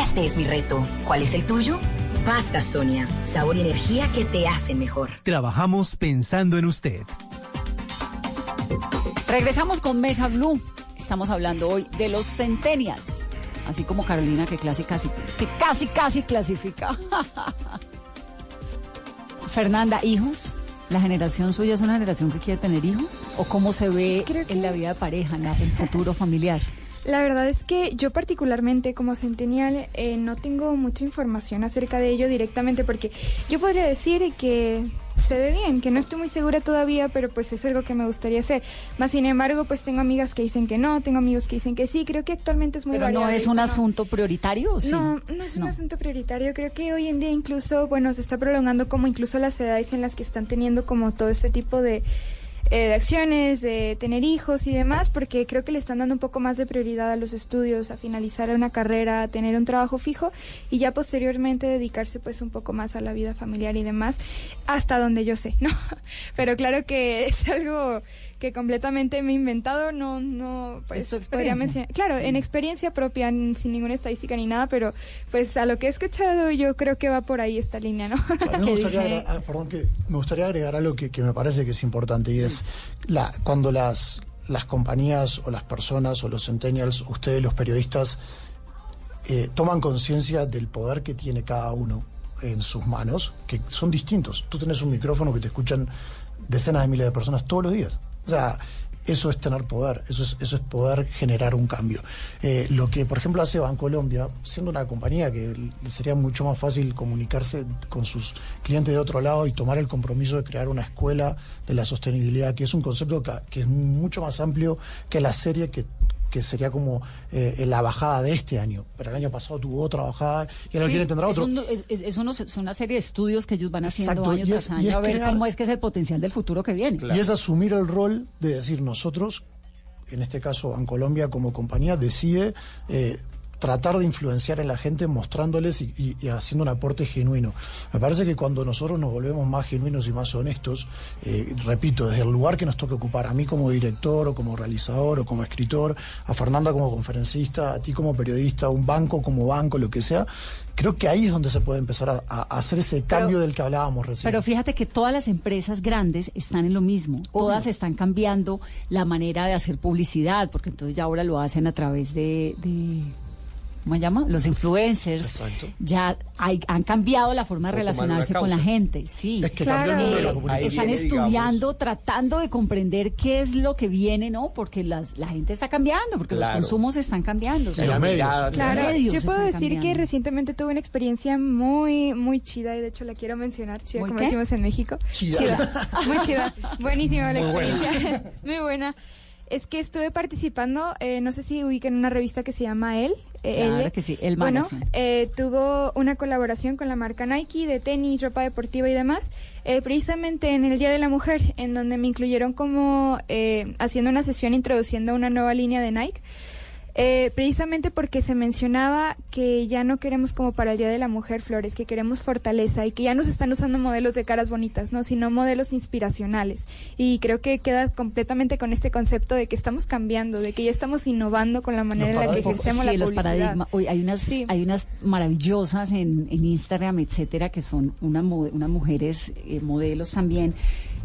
Este es mi reto. ¿Cuál es el tuyo? Pasta Sonia, sabor y energía que te hacen mejor. Trabajamos pensando en usted. Regresamos con Mesa Blue. Estamos hablando hoy de los centennials. Así como Carolina que casi casi que casi casi clasifica. Fernanda, hijos. ¿La generación suya es una generación que quiere tener hijos? ¿O cómo se ve en la vida de pareja, en la- el futuro familiar? La verdad es que yo particularmente como centennial eh, no tengo mucha información acerca de ello directamente porque yo podría decir que se ve bien, que no estoy muy segura todavía, pero pues es algo que me gustaría hacer. Más sin embargo, pues tengo amigas que dicen que no, tengo amigos que dicen que sí, creo que actualmente es muy Pero no es eso, un ¿no? asunto prioritario, ¿o sí? No, no es un asunto prioritario. Creo que hoy en día incluso, bueno, se está prolongando como incluso las edades en las que están teniendo como todo este tipo de, eh, de acciones, de tener hijos y demás, porque creo que le están dando un poco más de prioridad a los estudios, a finalizar una carrera, a tener un trabajo fijo y ya posteriormente dedicarse pues un poco más a la vida familiar y demás, hasta donde yo sé, ¿no? Pero claro que es algo que completamente me he inventado, no, no, pues podría mencionar, claro, en experiencia propia, sin ninguna estadística ni nada, pero pues a lo que he escuchado yo creo que va por ahí esta línea, ¿no? A mí Que me gustaría, agregar, ah, perdón, que me gustaría agregar algo que, que me parece que es importante y es la, cuando las, las compañías o las personas o los centennials, ustedes los periodistas, eh, toman conciencia del poder que tiene cada uno en sus manos, que son distintos. Tú tenés un micrófono que te escuchan decenas de miles de personas todos los días. O sea, eso es tener poder, eso es, eso es poder generar un cambio. Eh, lo que, por ejemplo, hace Bancolombia, siendo una compañía que sería mucho más fácil comunicarse con sus clientes de otro lado y tomar el compromiso de crear una escuela de la sostenibilidad, que es un concepto que, que es mucho más amplio que la serie que que sería como eh, la bajada de este año. Pero el año pasado tuvo otra bajada y ahora Sí, quieren tendrá es otro. un- Es, es- es unos- es una serie de estudios que ellos van haciendo Exacto, año tras año es a ver crear- cómo es que es el potencial del futuro que viene. Y es asumir el rol de decir nosotros, en este caso Bancolombia como compañía, decide eh, tratar de influenciar a la gente mostrándoles y, y- y haciendo un aporte genuino. Me parece que cuando nosotros nos volvemos más genuinos y más honestos, eh, repito, desde el lugar que nos toque ocupar, a mí como director o como realizador o como escritor, a Fernanda como conferencista, a ti como periodista, a un banco como banco, lo que sea, creo que ahí es donde se puede empezar a, a hacer ese cambio del que hablábamos recién. Pero fíjate que todas las empresas grandes están en lo mismo. Todas están cambiando la manera de hacer publicidad, porque entonces ya ahora lo hacen a través de, de ¿cómo se llama? Los influencers. Ya hay- han cambiado la forma de relacionarse con la gente. Sí. Es que cambió el mundo de la comunicación. Están viene, estudiando, tratando de comprender qué es lo que viene, ¿no? Porque las, la gente está cambiando, porque Claro. los consumos están cambiando. los medios. Claro, medios yo puedo decir que recientemente tuve una experiencia muy, muy chida y de hecho la quiero mencionar, chida, ¿Muy como qué? decimos en México. Chida. Muy chida. Buenísima la buena. experiencia. muy buena. Es que estuve participando, eh, no sé si ubican una revista que se llama El. Claro que sí, El Bueno, eh, tuvo una colaboración con la marca Nike de tenis, ropa deportiva y demás, eh, precisamente en el Día de la Mujer, en donde me incluyeron como eh, haciendo una sesión introduciendo una nueva línea de Nike. Eh, precisamente porque se mencionaba que ya no queremos como para el Día de la Mujer flores, que queremos fortaleza y que ya no se están usando modelos de caras bonitas, no, sino modelos inspiracionales. Y creo que queda completamente con este concepto de que estamos cambiando, de que ya estamos innovando con la manera en la que ejercemos Sí, la los paradigmas. Hoy hay unas, Sí. hay unas maravillosas en, en Instagram, etcétera, que son unas, mo- unas mujeres eh, modelos también.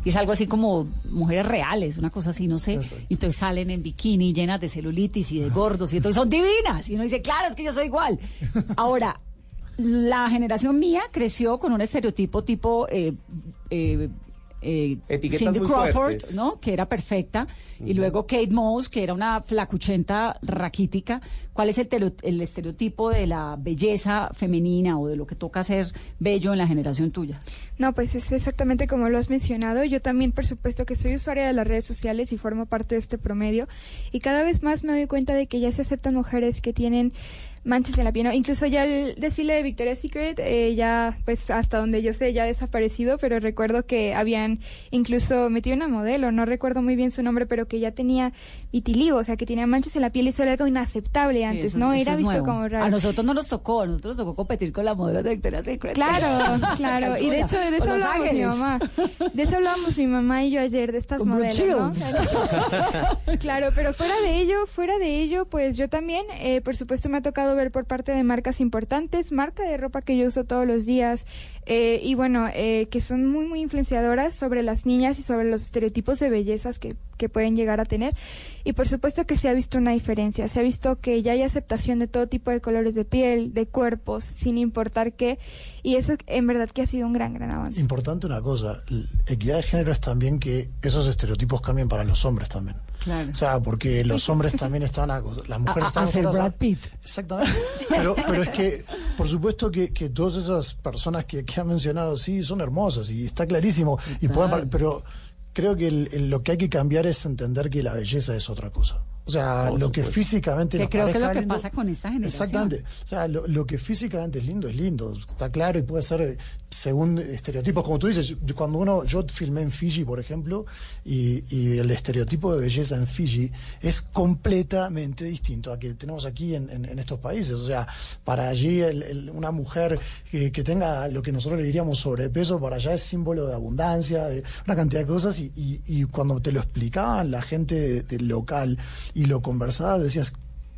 Y es algo así como mujeres reales, una cosa así, no sé. Y entonces salen en bikini llenas de celulitis y de gordos y entonces son divinas. Y uno dice, claro, es que yo soy igual. Ahora, la generación mía creció con un estereotipo tipo eh, eh, eh, Cindy Crawford, fuertes. ¿no? Que era perfecta. Y luego Kate Moss, que era una flacuchenta raquítica. ¿Cuál es el, telo- el estereotipo de la belleza femenina o de lo que toca ser bello en la generación tuya? No, pues es exactamente como lo has mencionado. Yo también, por supuesto, que soy usuaria de las redes sociales y formo parte de este promedio. Y cada vez más me doy cuenta de que ya se aceptan mujeres que tienen manchas en la piel. ¿no? Incluso ya el desfile de Victoria's Secret, eh, ya, pues hasta donde yo sé, ya ha desaparecido, pero recuerdo que habían incluso metido una modelo, no recuerdo muy bien su nombre, pero que ya tenía vitiligo, o sea, que tenía manchas en la piel y eso era algo inaceptable antes, eso- ¿no? eso Era visto nuevo. como raro. A nosotros no nos tocó, a nosotros nos tocó competir con la modelo de Victoria's Secret. Claro, claro. Y de hecho, de eso hablábamos mi mamá. De eso hablábamos mi mamá y yo ayer, de estas Con modelos, ¿no? Claro, pero fuera de ello, fuera de ello, pues yo también, eh, por supuesto, me ha tocado ver por parte de marcas importantes, marca de ropa que yo uso todos los días, eh, y bueno, eh, que son muy, muy influenciadoras sobre las niñas y sobre los estereotipos de bellezas que, que pueden llegar a tener. Y por supuesto que se ha visto una diferencia, se ha visto que ya hay aceptación de todo tipo de colores de piel, de cuerpos, sin importar qué, y eso en verdad que ha sido un gran, gran avance. Importante una cosa, equidad de género es también que esos estereotipos cambien para los hombres también. Claro. O sea, porque los hombres también están acos- las mujeres A- están a acostumbradas Brad Pitt. Exactamente. Pero, pero es que, por supuesto que, que todas esas personas que, que han mencionado, sí, son hermosas y está clarísimo. Y pueden pero creo que el- el- lo que hay que cambiar es entender que la belleza es otra cosa. O sea, lo que físicamente Que nos creo que es lo que lindo- pasa con esta generación. Exactamente. O sea, lo, lo que físicamente es lindo es lindo, está claro y puede ser según estereotipos. Como tú dices, cuando uno, yo filmé en Fiji, por ejemplo, y, el estereotipo de belleza en Fiji es completamente distinto a que tenemos aquí en, estos países. O sea, para allí una mujer que, tenga lo que nosotros le diríamos sobrepeso, para allá es símbolo de abundancia, de una cantidad de cosas. Y, cuando te lo explicaban la gente de- del local y lo conversabas, decías,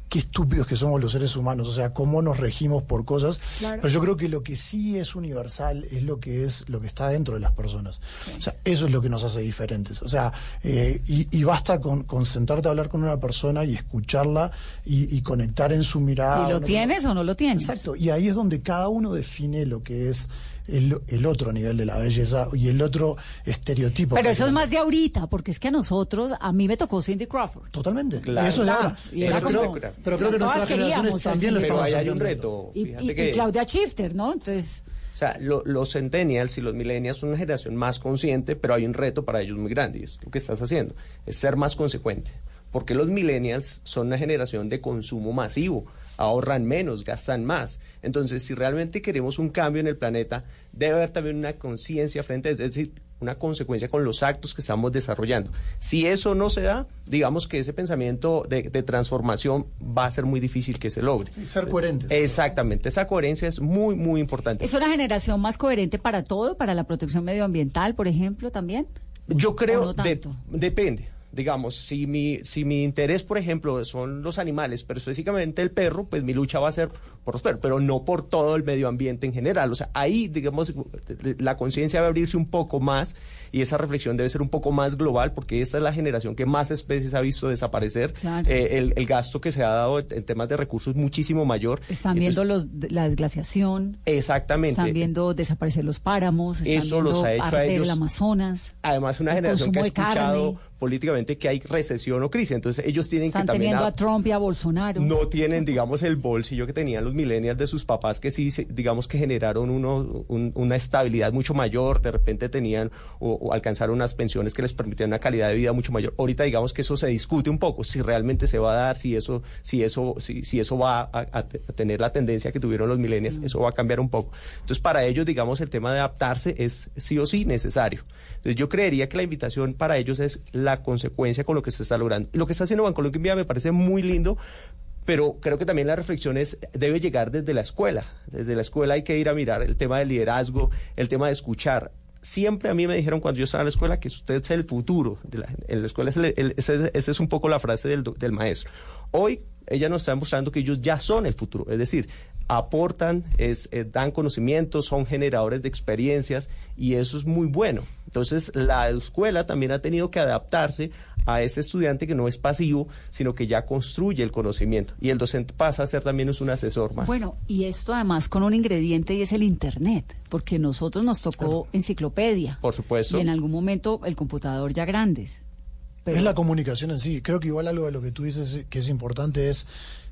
qué estúpidos que somos los seres humanos, o sea, cómo nos regimos por cosas. Claro. Pero yo creo que lo que sí es universal es lo que es lo que está dentro de las personas. O sea, eso es lo que nos hace diferentes. O sea, eh, y, y basta con, con sentarte a hablar con una persona y escucharla y, y conectar en su mirada. ¿Y lo tienes o no lo tienes? Exacto. Y ahí es donde cada uno define lo que es el, el otro nivel de la belleza y el otro estereotipo. Pero eso es más de ahorita, porque es que a nosotros, a mí me tocó Cindy Crawford. Totalmente. Claro. Eso es de ahora. Y era pero, como- creo, pero creo que nuestras generaciones también lo estamos ahí hay un entendiendo. reto. Y, Claudia Schifter, ¿no? Entonces, O sea, lo- los centennials y los millennials son una generación más consciente, pero hay un reto para ellos muy grande. Y es lo que estás haciendo, es ser más consecuente. Porque los millennials son una generación de consumo masivo, ahorran menos, gastan más. Entonces, si realmente queremos un cambio en el planeta, debe haber también una conciencia frente, es decir, una consecuencia con los actos que estamos desarrollando. Si eso no se da, digamos que ese pensamiento de, de transformación va a ser muy difícil que se logre. Sí, ser coherentes. Exactamente, esa coherencia es muy, muy importante. ¿es una generación más coherente para todo, para la protección medioambiental, por ejemplo, también? Yo ¿O creo, no de- depende. Digamos, si mi, si mi interés, por ejemplo, son los animales, pero específicamente el perro, pues mi lucha va a ser pero no por todo el medio ambiente en general. O sea, ahí, digamos, la conciencia va a abrirse un poco más y esa reflexión debe ser un poco más global, porque esta es la generación que más especies ha visto desaparecer. Claro. Eh, el, el gasto que se ha dado en temas de recursos es muchísimo mayor. Están Entonces, viendo los, la desglaciación, Exactamente. están viendo desaparecer los páramos, están Eso viendo los ha hecho a arder ellos. el Amazonas. Además, una generación que ha escuchado carne. políticamente que hay recesión o crisis. Entonces, ellos tienen Están que también teniendo a- a Trump y a Bolsonaro. no tienen, digamos, el bolsillo que tenían los millennials de sus papás, que sí, digamos, que generaron uno, un- una estabilidad mucho mayor, de repente tenían o, o alcanzaron unas pensiones que les permitían una calidad de vida mucho mayor. Ahorita, digamos que eso se discute un poco, si realmente se va a dar, si eso, si eso, si, si eso va a, a te- a tener la tendencia que tuvieron los millennials, eso va a cambiar un poco. Entonces, para ellos, digamos, el tema de adaptarse es sí o sí necesario. Entonces, yo creería que la invitación para ellos es la consecuencia con lo que se está logrando. Lo que está haciendo Bancolombia me parece muy lindo, pero creo que también la reflexión es, debe llegar desde la escuela. Desde la escuela hay que ir a mirar el tema del liderazgo, el tema de escuchar. Siempre a mí me dijeron cuando yo estaba en la escuela que usted es el futuro. De la, en la escuela esa es un poco la frase del, del maestro. Hoy ella nos está mostrando que ellos ya son el futuro. Es decir, aportan, es, eh, dan conocimientos, son generadores de experiencias y eso es muy bueno. Entonces, la escuela también ha tenido que adaptarse a ese estudiante que no es pasivo, sino que ya construye el conocimiento. Y el docente pasa a ser también un asesor más. Bueno, y esto además con un ingrediente y es el Internet, porque nosotros nos tocó enciclopedia. Por supuesto. Y en algún momento el computador ya grandes. Pero- Es la comunicación en sí. Creo que igual algo de lo que tú dices que es importante es,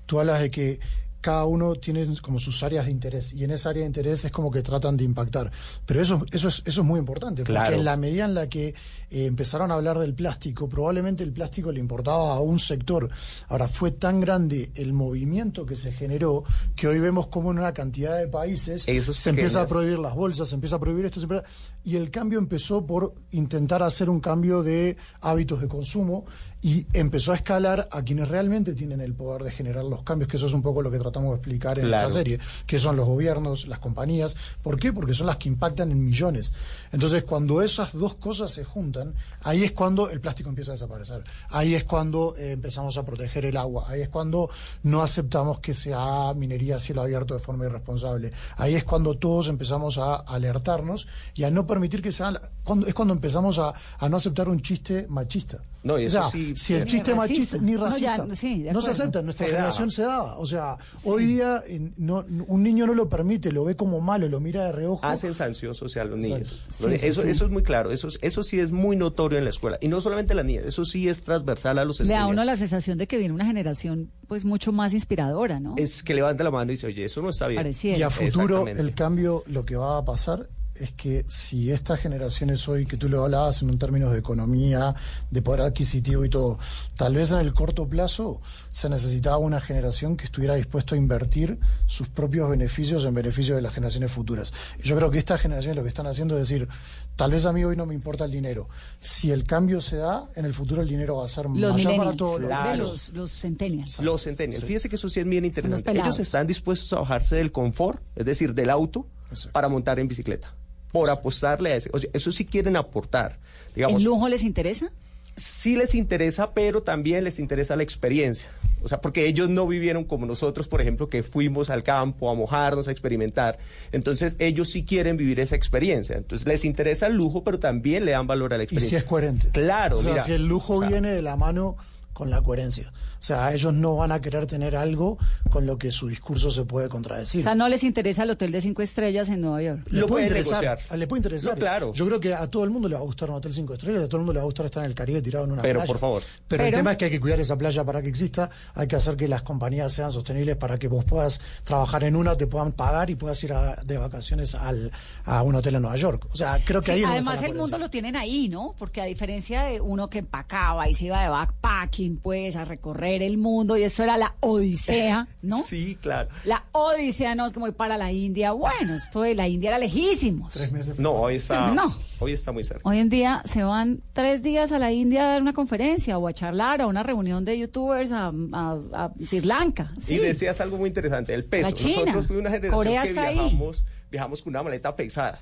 tú hablas de que cada uno tiene como sus áreas de interés y en esa área de interés es como que tratan de impactar. Pero eso, eso, es, eso es muy importante, porque Claro. en la medida en la que eh, empezaron a hablar del plástico, probablemente el plástico le importaba a un sector. Ahora, fue tan grande el movimiento que se generó que hoy vemos como en una cantidad de países Esos se empieza a pequeños. prohibir las bolsas, se empieza a prohibir esto, se empieza- y el cambio empezó por intentar hacer un cambio de hábitos de consumo y empezó a escalar a quienes realmente tienen el poder de generar los cambios, que eso es un poco lo que tratamos de explicar en Claro. esta serie, que son los gobiernos, las compañías. ¿Por qué? Porque son las que impactan en millones. Entonces, cuando esas dos cosas se juntan, ahí es cuando el plástico empieza a desaparecer. Ahí es cuando eh, empezamos a proteger el agua. Ahí es cuando no aceptamos que se haga minería a cielo abierto de forma irresponsable. Ahí es cuando todos empezamos a alertarnos y a no permitir que se haga. Cuando, es cuando empezamos a, a no aceptar un chiste machista. No, y O eso sea, sí, si el chiste machista ni No, ya, racista sí, no se acepta, en nuestra Se da. generación se daba. O sea, hoy día no- un niño no lo permite, lo ve como malo, lo mira de reojo. hacen sanción social los niños. Eso, sí. eso es muy claro, eso, es- eso sí es muy notorio en la escuela. Y no solamente las niñas, eso sí es transversal a los Le da uno la sensación de que viene una generación pues mucho más inspiradora, ¿no? Es que levanta la mano y dice, oye, eso no está bien. Pareciera. Y a futuro el cambio, lo que va a pasar es que si estas generaciones hoy, que tú lo hablabas en un términos de economía, de poder adquisitivo y todo, tal vez en el corto plazo se necesitaba una generación que estuviera dispuesta a invertir sus propios beneficios en beneficio de las generaciones futuras. Y yo creo que estas generaciones lo que están haciendo es decir, tal vez a mí hoy no me importa el dinero. Si el cambio se da, en el futuro el dinero va a ser los mayor para todos. los- Claro. los, los centennials. Los centennials. Fíjese que eso sí es bien interesante. Ellos están dispuestos a bajarse del confort, es decir, del auto, para montar en bicicleta. Por apostarle a ese. Oye, eso sí quieren aportar. Digamos, ¿El lujo les interesa? sí les interesa, pero también les interesa la experiencia. O sea, porque ellos no vivieron como nosotros, por ejemplo, que fuimos al campo a mojarnos, a experimentar. Entonces, ellos sí quieren vivir esa experiencia. Entonces, les interesa el lujo, pero también le dan valor a la Y experiencia. si es coherente. Claro, O sea, mira, si el lujo o sea, viene de la mano con la coherencia. O sea, ellos no van a querer tener algo con lo que su discurso se puede contradecir. O sea, no les interesa el hotel de cinco estrellas en Nueva York. le lo puede interesar, negociar. le puede interesar. No, claro. Yo creo que a todo el mundo le va a gustar un hotel cinco estrellas, a todo el mundo le va a gustar estar en el Caribe tirado en una Pero, playa. por favor. Pero, el tema es que hay que cuidar esa playa para que exista, hay que hacer que las compañías sean sostenibles para que vos puedas trabajar en una, te puedan pagar y puedas ir a- de vacaciones al, a un hotel en Nueva York. O sea, creo que ahí Sí, es donde además el mundo lo tienen ahí, ¿no? Porque a diferencia de uno que empacaba y se iba de backpacking, pues, a recorrer el mundo, y esto era la odisea, ¿no? Sí, claro. La odisea no es como ir para la India. Bueno, esto de la India era lejísimos. No, hoy está, No. hoy está muy cerca. Hoy en día se van tres días a la India a dar una conferencia o a charlar a una reunión de youtubers a, a- a Sri Lanka. Y Sí. decías algo muy interesante, el peso. La China. Nosotros fuimos una generación Corea que está ahí. viajamos, viajamos con una maleta pesada.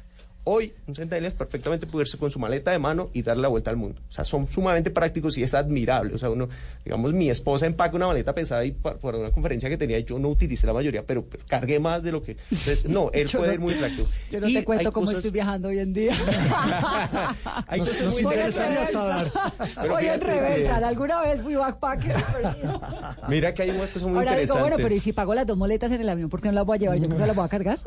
Hoy, un centennial es perfectamente puede irse con su maleta de mano y darle la vuelta al mundo. O sea, son sumamente prácticos y es admirable. O sea, uno, digamos, mi esposa empaca una maleta pesada y pa- para una conferencia que tenía, yo no utilicé la mayoría, pero, pero cargué más de lo que... Entonces, no, él Yo puede no- ir muy práctico. Yo no Y te cuento cómo cosas- estoy viajando hoy en día. Hay Nos- cosas nos muy interesaría interesantes. Voy en fíjate que- reversa. Alguna vez fui backpacker. Mira que hay una cosa muy Ahora digo, bueno, pero ¿y si pago las dos moletas en el avión? ¿Por qué no las voy a llevar? ¿Yo no se las voy a cargar?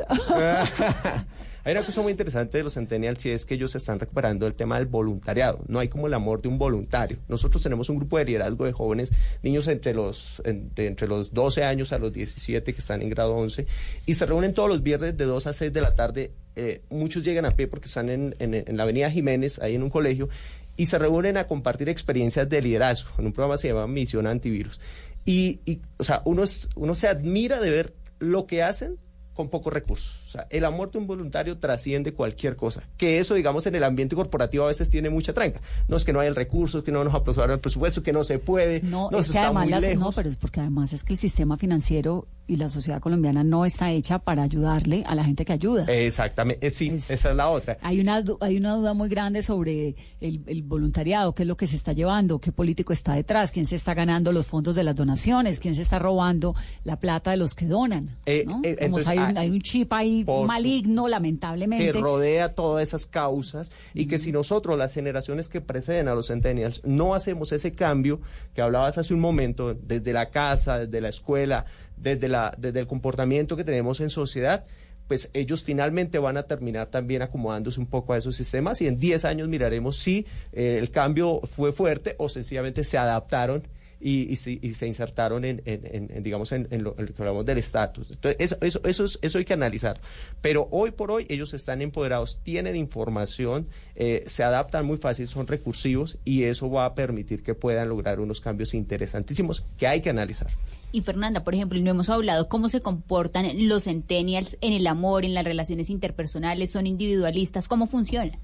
Hay una cosa muy interesante de los centennials y es que ellos están recuperando el tema del voluntariado. No hay como el amor de un voluntario. Nosotros tenemos un grupo de liderazgo de jóvenes, niños entre los, entre los 12 años a los 17 que están en grado 11 y se reúnen todos los viernes de 2 a 6 de la tarde. Eh, muchos llegan a pie porque están en, en- en la avenida Jiménez, ahí en un colegio, y se reúnen a compartir experiencias de liderazgo en un programa que se llama Misión Antivirus. Y, y, o sea, uno, es- uno se admira de ver lo que hacen con pocos recursos. O sea, el amor de un voluntario trasciende cualquier cosa. Que eso, digamos, en el ambiente corporativo a veces tiene mucha tranca. No es que no hay recursos, que no nos aprobaron el presupuesto, que no se puede, No, no, es que además muy las- lejos. no, pero es porque además es que el sistema financiero y la sociedad colombiana no está hecha para ayudarle a la gente que ayuda. Exactamente, eh, sí, esa es la otra. Hay una, hay una duda muy grande sobre el, el voluntariado, qué es lo que se está llevando, qué político está detrás, quién se está ganando los fondos de las donaciones, quién se está robando la plata de los que donan. Eh, ¿no? eh, Como entonces, hay, ah, hay un chip ahí por su- maligno, que lamentablemente. rodea todas esas causas y que si nosotros, las generaciones que preceden a los centennials, no hacemos ese cambio que hablabas hace un momento, desde la casa, desde la escuela, desde, la, desde el comportamiento que tenemos en sociedad, pues ellos finalmente van a terminar también acomodándose un poco a esos sistemas y en 10 años miraremos si eh, el cambio fue fuerte o sencillamente se adaptaron y, y, si- y se insertaron en, en- en- digamos, en, lo, lo que hablamos del estatus. Entonces, eso, eso, es- eso hay que analizar. Pero hoy por hoy ellos están empoderados, tienen información, eh, se adaptan muy fácil, son recursivos y eso va a permitir que puedan lograr unos cambios interesantísimos que hay que analizar. Y Fernanda, por ejemplo, no hemos hablado cómo se comportan los centennials en el amor, en las relaciones interpersonales, son individualistas, cómo funciona.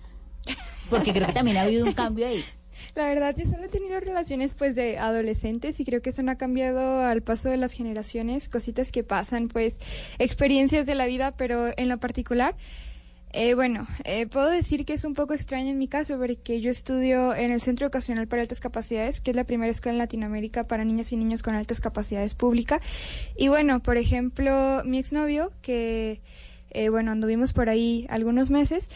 Porque creo que también ha habido un cambio ahí. La verdad, yo solo he tenido relaciones pues de adolescentes y creo que eso no ha cambiado al paso de las generaciones, cositas que pasan, pues experiencias de la vida, pero en lo particular, eh, bueno, eh, puedo decir que es un poco extraño en mi caso porque yo estudio en el Centro Ocasional para Altas Capacidades, que es la primera escuela en Latinoamérica para niñas y niños con altas capacidades pública. Y bueno, por ejemplo, mi exnovio, que, eh, bueno, anduvimos por ahí algunos meses,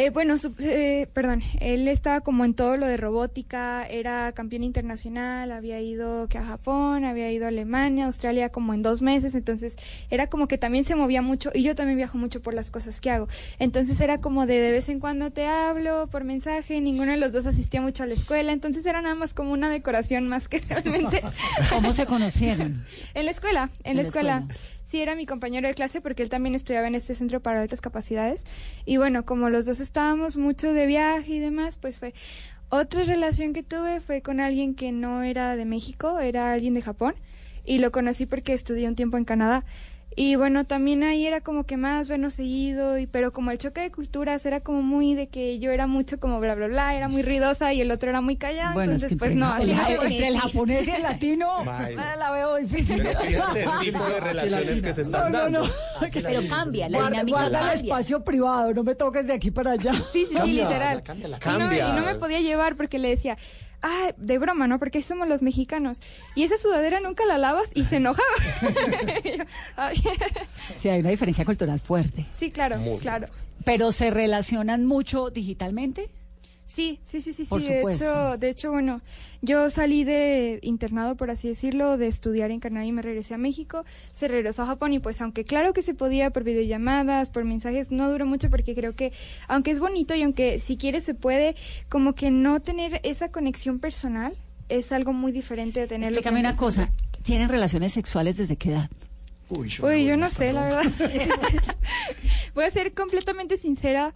eh, bueno, su- eh, perdón, él estaba como en todo lo de robótica, era campeón internacional, había ido que a Japón, había ido a Alemania, Australia como en dos meses, entonces era como que también se movía mucho y yo también viajo mucho por las cosas que hago. Entonces era como de de vez en cuando te hablo por mensaje, ninguno de los dos asistía mucho a la escuela, entonces era nada más como una decoración más que realmente. ¿Cómo se conocieron? En la escuela, en, la, la escuela. escuela. Sí, era mi compañero de clase porque él también estudiaba en este centro para altas capacidades. Y bueno, como los dos estábamos mucho de viaje y demás, pues fue... Otra relación que tuve fue con alguien que no era de México, era alguien de Japón. Y lo conocí porque estudié un tiempo en Canadá. Y bueno, también ahí era como que más vernos seguido, y, pero como el choque de culturas era como muy de que yo era mucho como bla, bla, bla, era muy ruidosa y el otro era muy callado, Bueno, es entonces que pues entre no. el al ja- final- entre el japonés y el latino, ah, la veo difícil. Pero fíjate el tipo de relaciones que se están No, no, dando. no. Pero cambia, la Guarda, dinámica guarda el cambia. espacio privado, no me toques de aquí para allá. Sí, sí, sí, literal. Y no, me, Cambia. y no me podía llevar porque le decía, ah, de broma, ¿no? Porque somos los mexicanos. Y esa sudadera nunca la lavas y se enojaba. Sí, hay una diferencia cultural fuerte. sí, claro, claro. Pero se relacionan mucho digitalmente. Sí, sí, sí, sí, Por sí. De hecho, de hecho, bueno, yo salí de internado, por así decirlo, de estudiar en Canadá y me regresé a México. Se regresó a Japón y pues aunque claro que se podía por videollamadas, por mensajes, no duró mucho porque creo que aunque es bonito y aunque si quieres se puede, como que no tener esa conexión personal es algo muy diferente de tenerlo. Explícame una cosa. ¿Tienen relaciones sexuales desde qué edad? Uy, Uy, yo no sé, la verdad. Voy a ser completamente sincera.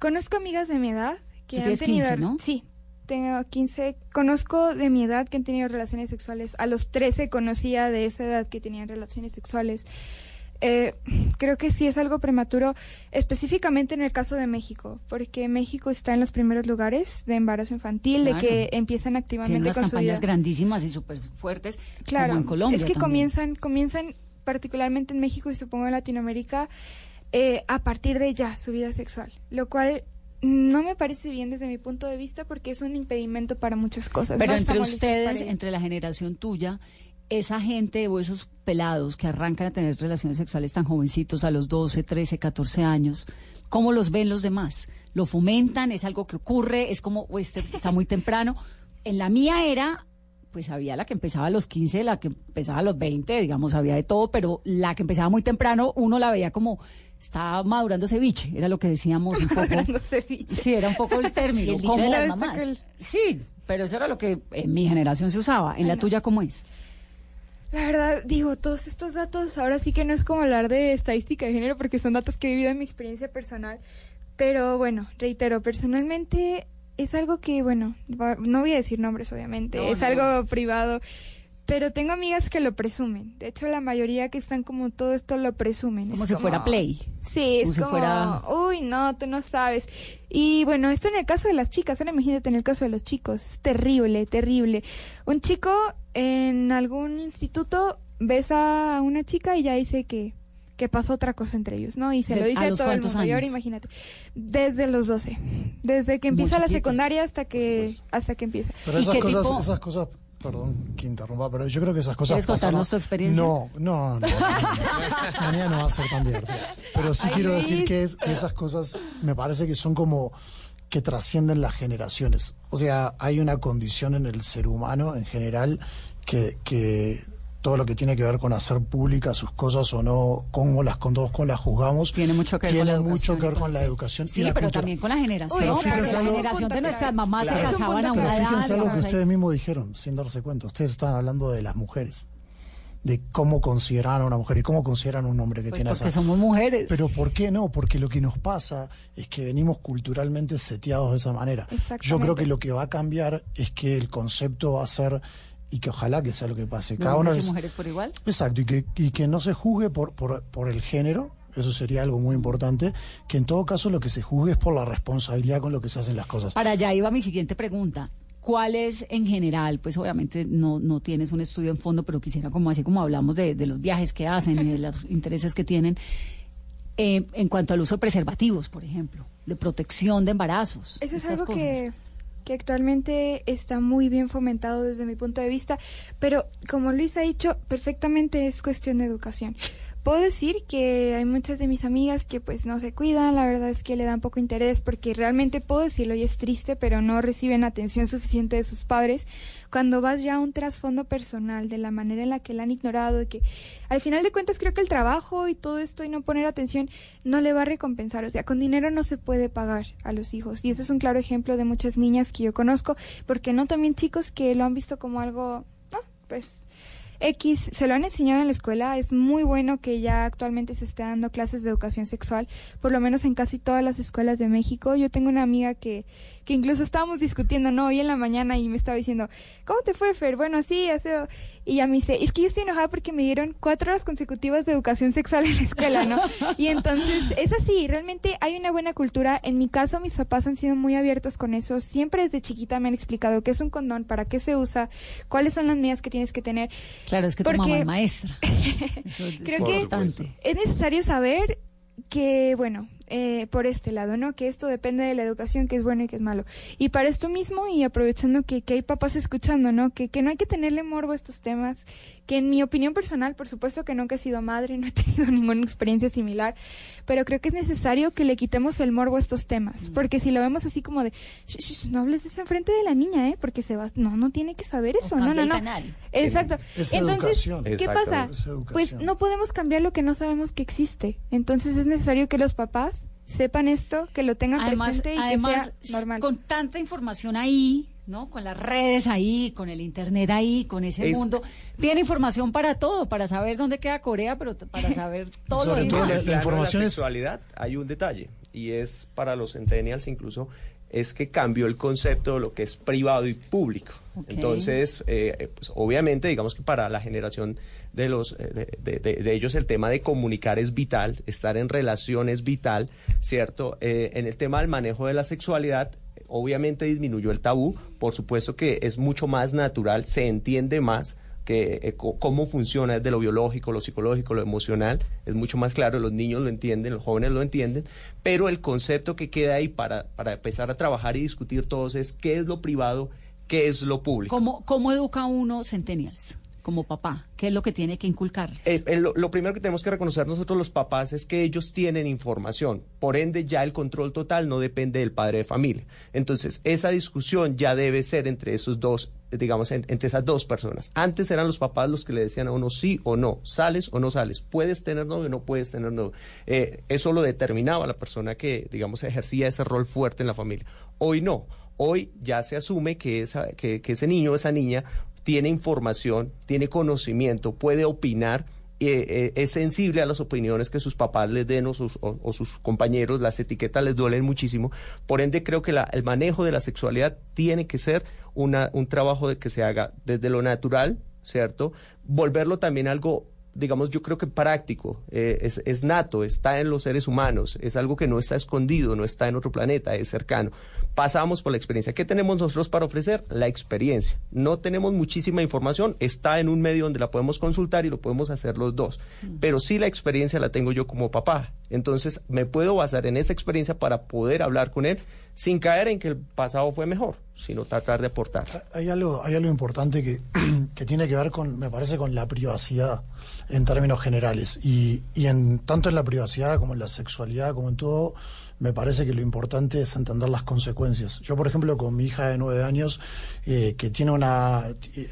Conozco amigas de mi edad que han tenido. 15, ¿no? Sí, tengo 15. Conozco de mi edad que han tenido relaciones sexuales. A los 13 conocía de esa edad que tenían relaciones sexuales. Eh, creo que sí es algo prematuro, específicamente en el caso de México, porque México está en los primeros lugares de embarazo infantil, Claro. de que empiezan Tienen activamente unas con su campañas vida. grandísimas y súper fuertes, Claro, como en Colombia es que también. comienzan, comienzan particularmente en México y supongo en Latinoamérica eh, a partir de ya su vida sexual, lo cual no me parece bien desde mi punto de vista porque es un impedimento para muchas cosas. Pero no entre ustedes, entre la generación tuya, esa gente o esos pelados que arrancan a tener relaciones sexuales tan jovencitos a los 12, 13, 14 años, ¿cómo los ven los demás? ¿Lo fomentan? ¿Es algo que ocurre? ¿Es como, o este está muy temprano? En la mía era, pues había la que empezaba a los 15, la que empezaba a los 20, digamos, había de todo, pero la que empezaba muy temprano, uno la veía como, está madurando ceviche, era lo que decíamos un poco. Madurando ceviche. Sí, era un poco el término. El dicho de ¿Cómo- las mamás. el- Sí, pero eso era lo que en mi generación se usaba. ¿En la tuya cómo es? La verdad, digo, todos estos datos, ahora sí que no es como hablar de estadística de género porque son datos que he vivido en mi experiencia personal. Pero bueno, reitero, personalmente es algo que, bueno, va- no voy a decir nombres obviamente, No, es no. algo privado. Pero tengo amigas que lo presumen. De hecho, la mayoría que están como todo esto lo presumen. Como Es si fuera Play. Sí, Como es si como, fuera- uy, no, tú no sabes. Y bueno, esto en el caso de las chicas, ahora imagínate en el caso de los chicos, es terrible, terrible. Un chico en algún instituto besa a una chica y ya dice que, que pasó otra cosa entre ellos, ¿no? Y se ¿De- lo dice a todo el mundo. Y ahora años? imagínate, desde los 12, desde que empieza la secundaria hasta que hasta que empieza. Pero esas cosas, esas cosas, perdón que interrumpa, pero yo creo que esas cosas ¿Quieres contarnos tu experiencia? No, no, no. Mañana no va a ser tan divertida. Pero sí quiero decir que, es, que esas cosas me parece que son como que trascienden las generaciones. O sea, hay una condición en el ser humano en general que, que todo lo que tiene que ver con hacer públicas sus cosas o no, cómo las contamos, cómo las juzgamos, Tiene mucho que ver con tiene la mucho educación que ver y con la educación. y Sí, la pero cultura. también con la generación. Pero fíjense la algo- generación de nuestras mamás Claro. se casaban a una Pero edad. fíjense algo que ustedes mismos dijeron, sin darse cuenta. Ustedes estaban hablando de las mujeres, de cómo consideran a una mujer y cómo consideran a un hombre que Pues tiene porque esa... somos mujeres. Pero ¿por qué no? Porque lo que nos pasa es que venimos culturalmente seteados de esa manera. Yo creo que lo que va a cambiar es que el concepto va a ser, y que ojalá que sea lo que pase, cada uno... y mujeres por igual. Exacto, y que, y que no se juzgue por, por, por el género, eso sería algo muy importante, que en todo caso lo que se juzgue es por la responsabilidad con lo que se hacen las cosas. Para allá iba mi siguiente pregunta. ¿Cuál es en general? Pues obviamente no, no tienes un estudio en fondo, pero quisiera como así como hablamos de, de los viajes que hacen y de los intereses que tienen, eh, en cuanto al uso de preservativos, por ejemplo, de protección de embarazos. Eso es algo cosas. que, que actualmente está muy bien fomentado desde mi punto de vista, pero como Luis ha dicho, perfectamente es cuestión de educación. Puedo decir que hay muchas de mis amigas que pues no se cuidan, la verdad es que le dan poco interés porque realmente puedo decirlo y es triste, pero no reciben atención suficiente de sus padres. Cuando vas ya a un trasfondo personal de la manera en la que la han ignorado, de que al final de cuentas creo que el trabajo y todo esto y no poner atención no le va a recompensar. O sea, con dinero no se puede pagar a los hijos. Y eso es un claro ejemplo de muchas niñas que yo conozco, porque no también chicos que lo han visto como algo, pues X, se lo han enseñado en la escuela, es muy bueno que ya actualmente se esté dando clases de educación sexual, por lo menos en casi todas las escuelas de México. Yo tengo una amiga que, que incluso estábamos discutiendo, ¿no? Hoy en la mañana y me estaba diciendo, ¿cómo te fue, Fer? Bueno, sí, hace... Y ella me dice, es que yo estoy enojada porque me dieron cuatro horas consecutivas de educación sexual en la escuela, ¿no? Y entonces, es así, realmente hay una buena cultura. En mi caso, mis papás han sido muy abiertos con eso. Siempre desde chiquita me han explicado qué es un condón, para qué se usa, cuáles son las medidas que tienes que tener. Claro, es que tu mamá Porque- es maestra. Eso es Creo que importante. es necesario saber que, bueno, eh, por este lado, ¿no? Que esto depende de la educación, que es bueno y que es malo. Y para esto mismo, y aprovechando que, que hay papás escuchando, ¿no? Que, que no hay que tenerle morbo a estos temas, que en mi opinión personal, por supuesto que nunca he sido madre, no he tenido ninguna experiencia similar, pero creo que es necesario que le quitemos el morbo a estos temas, porque si lo vemos así como de, "Shh, shh, no hables de eso enfrente de la niña, ¿eh? Porque se va, no, no tiene que saber eso, no, no, no. canal. Exacto. Es Entonces, educación. ¿qué Exacto, pasa? Pues no podemos cambiar lo que no sabemos que existe. Entonces es necesario que los papás sepan esto, que lo tengan Además, presente y además que sea normal. con tanta información ahí, ¿no? Con las redes ahí, con el internet ahí, con ese Es- mundo, tiene información para todo, para saber dónde queda Corea, pero para saber todo lo Sobre todo demás. la- En el plano de información la es- sexualidad hay un detalle y es para los centennials incluso es que cambió el concepto de lo que es privado y público. Entonces, eh, eh, pues, obviamente, digamos que para la generación de los eh, de, de- de- de ellos el tema de comunicar es vital, estar en relación es vital, ¿cierto? Eh, en el tema del manejo de la sexualidad, obviamente disminuyó el tabú, por supuesto que es mucho más natural, se entiende más que eh, cómo funciona desde lo biológico, lo psicológico, lo emocional, es mucho más claro, los niños lo entienden, los jóvenes lo entienden, pero el concepto que queda ahí para, para empezar a trabajar y discutir todos es qué es lo privado, qué es lo público. ¿Cómo, ¿Cómo educa uno centennials como papá? ¿Qué es lo que tiene que inculcar? Eh, eh, lo, primero que tenemos que reconocer nosotros los papás es que ellos tienen información, por ende ya el control total no depende del padre de familia. Entonces, esa discusión ya debe ser entre esos dos, digamos, en- entre esas dos personas. Antes eran los papás los que le decían a uno sí o no, sales o no sales, puedes tener novio o no puedes tener novio. Eh, eso lo determinaba la persona que, digamos, ejercía ese rol fuerte en la familia. Hoy no. Hoy ya se asume que, esa, que, que ese niño o esa niña tiene información, tiene conocimiento, puede opinar, eh, eh, es sensible a las opiniones que sus papás les den o sus, o- sus compañeros, las etiquetas les duelen muchísimo. Por ende, creo que la- el manejo de la sexualidad tiene que ser una, un trabajo de que se haga desde lo natural, ¿cierto? Volverlo también algo digamos, yo creo que práctico, eh, es, es nato, está en los seres humanos, es algo que no está escondido, no está en otro planeta, es cercano. Pasamos por la experiencia. ¿Qué tenemos nosotros para ofrecer? La experiencia. No tenemos muchísima información, está en un medio donde la podemos consultar y lo podemos hacer los dos. Pero sí la experiencia la tengo yo como papá. Entonces me puedo basar en esa experiencia para poder hablar con él sin caer en que el pasado fue mejor, sino tratar de aportar. Hay algo, hay algo importante que, que tiene que ver con, me parece, con la privacidad en términos generales. Y, y en tanto en la privacidad como en la sexualidad, como en todo, me parece que lo importante es entender las consecuencias. Yo, por ejemplo, con mi hija de nueve años, eh, que tiene una,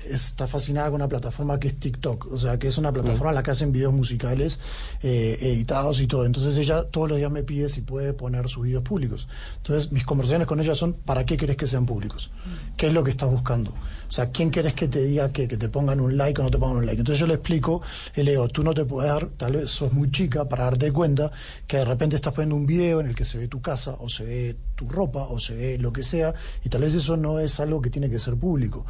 está fascinada con una plataforma que es TikTok, o sea, que es una plataforma en la que hacen videos musicales eh, editados y todo. Entonces ella todos los días me pide si puede poner sus videos públicos. Entonces mis conversaciones con ella son, ¿para qué querés que sean públicos? ¿Qué es lo que estás buscando? O sea, ¿quién querés que te diga que, que te pongan un like o no te pongan un like? Entonces yo le explico, y le digo, tú no te puedes dar, tal vez sos muy chica para darte cuenta que de repente estás poniendo un video en el que se ve tu casa o se ve tu ropa o se ve lo que sea y tal vez eso no es algo que tiene que ser público.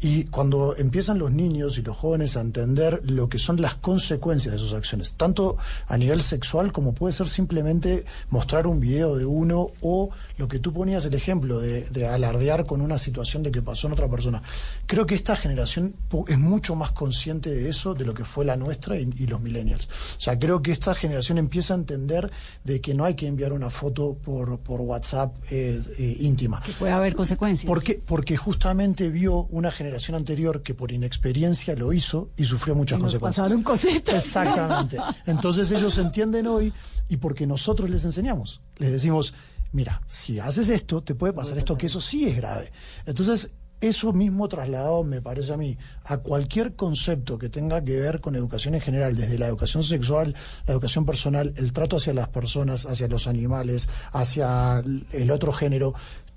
Y cuando empiezan los niños y los jóvenes a entender lo que son las consecuencias de sus acciones, tanto a nivel sexual como puede ser simplemente mostrar un video de uno o lo que tú ponías el ejemplo de, de alardear con una situación de que pasó en otra persona. Creo que esta generación es mucho más consciente de eso de lo que fue la nuestra y, y los millennials. O sea, creo que esta generación empieza a entender de que no hay que enviar una foto por, por WhatsApp eh, eh, íntima. Que puede haber consecuencias. Porque, porque justamente vio una generación anterior que por inexperiencia lo hizo y sufrió muchas Y nos consecuencias. pasaron cositas. Exactamente. Entonces ellos entienden hoy y porque nosotros les enseñamos. Les decimos, mira, si haces esto, te puede pasar esto, que eso sí es grave. Entonces, eso mismo trasladado, me parece a mí, a cualquier concepto que tenga que ver con educación en general, desde la educación sexual, la educación personal, el trato hacia las personas, hacia los animales, hacia el otro género,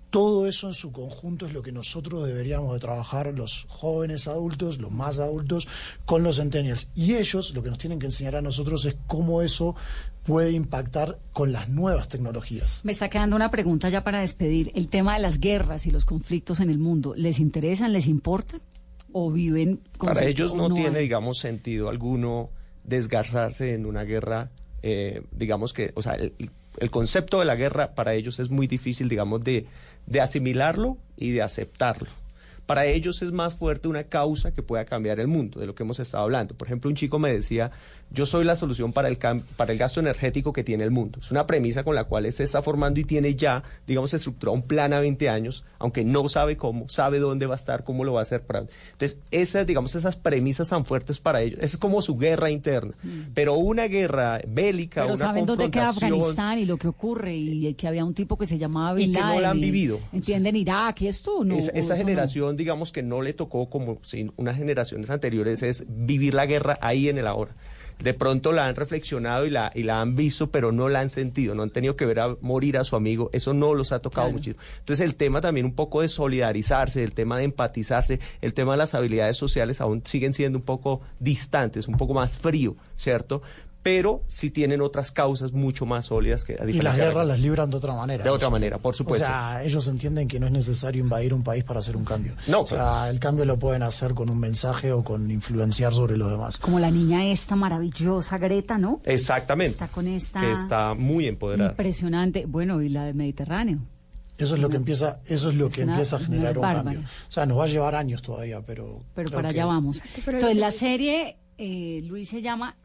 todo eso en su conjunto es lo que nosotros deberíamos de trabajar los jóvenes adultos, los más adultos, con los centennials. Y ellos lo que nos tienen que enseñar a nosotros es cómo eso puede impactar con las nuevas tecnologías. Me está quedando una pregunta ya para despedir. El tema de las guerras y los conflictos en el mundo, ¿les interesan, les importan? ¿O viven con Para ellos no, tiene, hay? digamos, sentido alguno desgarrarse en una guerra, eh, digamos que, o sea, el, el concepto de la guerra para ellos es muy difícil, digamos, de, de asimilarlo y de aceptarlo. Para ellos es más fuerte una causa que pueda cambiar el mundo, de lo que hemos estado hablando. Por ejemplo, un chico me decía, yo soy la solución para el, para el gasto energético que tiene el mundo. Es una premisa con la cual se está formando y tiene ya, digamos, estructurado un plan a 20 años, aunque no sabe cómo, sabe dónde va a estar, cómo lo va a hacer. Para... Entonces, esas, digamos, esas premisas tan fuertes para ellos, esa es como su guerra interna. Pero una guerra bélica, Pero una saben dónde queda. Afganistán y lo que ocurre y que había un tipo que se llamaba Bin Y que no Laden la han vivido. Entienden Irak y esto, ¿no? Esa, generación, digamos que no le tocó como si unas generaciones anteriores es vivir la guerra ahí en el ahora. De pronto la han reflexionado y la, y la han visto, pero no la han sentido, no han tenido que ver a morir a su amigo, eso no los ha tocado Claro. muchísimo. Entonces el tema también un poco de solidarizarse, el tema de empatizarse, el tema de las habilidades sociales aún siguen siendo un poco distantes, un poco más frío, ¿cierto? Pero sí tienen otras causas mucho más sólidas que a Y las de guerras las libran de otra manera. De otra manera, por supuesto. O sea, ellos entienden que no es necesario invadir un país para hacer un cambio. No, O sea, el cambio lo pueden hacer con un mensaje o con influenciar sobre los demás. Como la niña esta maravillosa, Greta, ¿no? Exactamente. Está con esta... que está muy empoderada. Impresionante. Bueno, y la del Mediterráneo. Eso es lo que empieza, eso es lo Es que una- empieza a generar un cambio. O sea, nos va a llevar años todavía, pero Pero para que allá vamos. Entonces, la serie, eh, Luis, se llama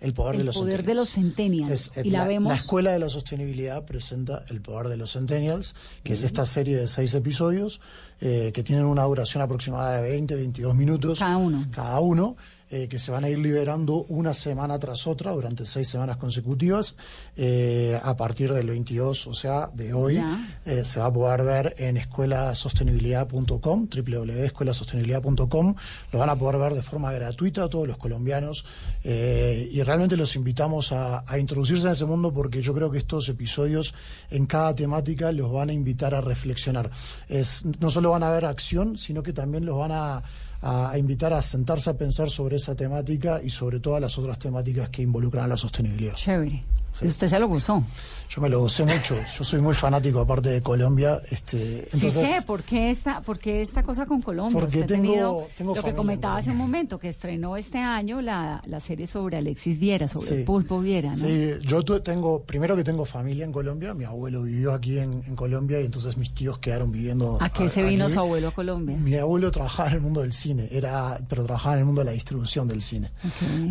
el poder de los poder de los centennials. Es, eh, y la, vemos... Escuela de la Sostenibilidad presenta El Poder de los Centennials, que es esta serie de seis episodios eh, que tienen una duración aproximada de 20, 22 minutos. Cada uno. Cada uno, eh, que se van a ir liberando una semana tras otra durante seis semanas consecutivas. eh, a partir del 22, o sea, de hoy, eh, se va a poder ver en escuelasostenibilidad.com, www.escuelasostenibilidad.com. Lo van a poder ver de forma gratuita a todos los colombianos eh, y realmente los invitamos a, a introducirse en ese mundo porque yo creo que estos episodios en cada temática los van a invitar a reflexionar. Es, no solo van a ver acción, sino que también los van a, a- a invitar a sentarse a pensar sobre esa temática y sobre todas las otras temáticas que involucran a la sostenibilidad. Chévere. Sí. Y usted se lo gozó. Yo me lo gocé mucho. Yo soy muy fanático, aparte de Colombia. Este, entonces, sí sé, ¿por qué esta, por qué esta cosa con Colombia? Porque tengo- tenido tengo lo que comentaba en hace un momento, que estrenó este año la, la serie sobre Alexis Viera, sobre Sí. el pulpo Viera, ¿no? Sí, yo tengo, primero que tengo familia en Colombia, mi abuelo vivió aquí en, en Colombia y entonces mis tíos quedaron viviendo. ¿A qué se vino aquí. su abuelo a Colombia? Mi abuelo trabajaba en el mundo del cine, era, pero trabajaba en el mundo de la distribución del cine.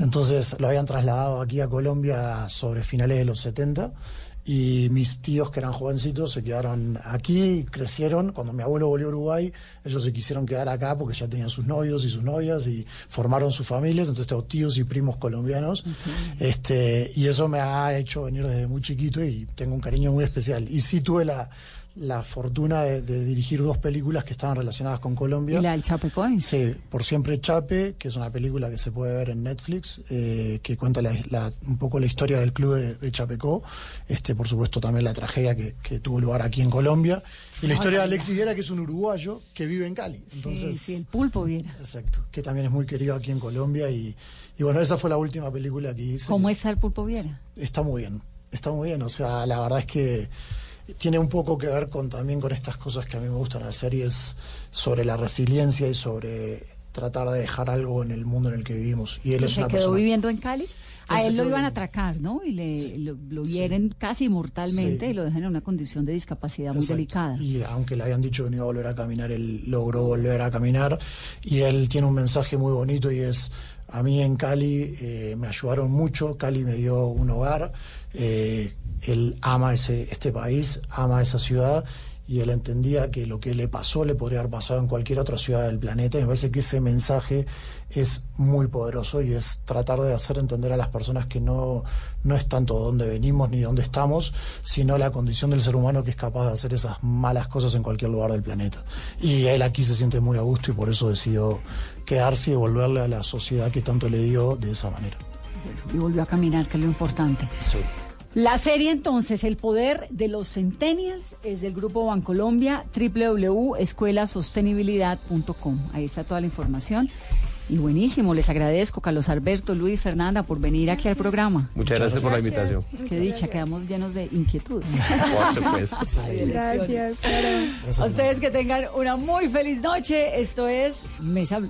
Entonces lo habían trasladado aquí a Colombia sobre finales de los 70 y mis tíos que eran jovencitos se quedaron aquí, crecieron. Cuando mi abuelo volvió a Uruguay, ellos se quisieron quedar acá porque ya tenían sus novios y sus novias y formaron sus familias. Entonces tengo tíos y primos colombianos. Este, y eso me ha hecho venir desde muy chiquito y tengo un cariño muy especial. Y sí tuve la, la fortuna de, de dirigir dos películas que estaban relacionadas con Colombia. ¿Y la del Chapecoense? Sí, Por Siempre Chape, que es una película que se puede ver en Netflix, eh, que cuenta la- la- un poco la historia del club de, de Chapecó. Este, por supuesto, también la tragedia que, que tuvo lugar aquí en Colombia. Y la historia de. Alexis Viera, que es un uruguayo que vive en Cali. Entonces, sí, el pulpo Viera. Exacto, que también es muy querido aquí en Colombia. Y, y bueno, esa fue la última película que hice. ¿Cómo está el pulpo Viera? Está muy bien, está muy bien. O sea, la verdad es que tiene un poco que ver con también con estas cosas que a mí me gustan hacer y es sobre la resiliencia y sobre tratar de dejar algo en el mundo en el que vivimos. Y él ¿Y es se una quedó persona. viviendo en Cali? A Él lo iban a atracar, ¿no? Y le, lo, lo hieren casi mortalmente Sí. y lo dejan en una condición de discapacidad muy Exacto. delicada. Y aunque le habían dicho que no iba a volver a caminar, él logró volver a caminar. Y él tiene un mensaje muy bonito y es, a mí en Cali eh, me ayudaron mucho, Cali me dio un hogar, eh, él ama ese, este país, ama esa ciudad. Y él entendía que lo que le pasó le podría haber pasado en cualquier otra ciudad del planeta. Y me parece que ese mensaje es muy poderoso y es tratar de hacer entender a las personas que no, no es tanto dónde venimos ni dónde estamos, sino la condición del ser humano que es capaz de hacer esas malas cosas en cualquier lugar del planeta. Y él aquí se siente muy a gusto y por eso decidió quedarse y devolverle a la sociedad que tanto le dio de esa manera. Y volvió a caminar, que es lo importante. Sí. La serie entonces, El Poder de los Centennials, es del Grupo Bancolombia, www.escuelasostenibilidad.com. Ahí está toda la información. Y buenísimo, les agradezco, Carlos Alberto, Luis, Fernanda, por venir aquí al programa. Muchas gracias por la invitación. Qué dicha, quedamos llenos de inquietud. Por supuesto. Gracias, claro. A ustedes que tengan una muy feliz noche. Esto es Mesa Blue.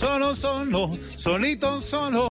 Solo, solo, solito, solo.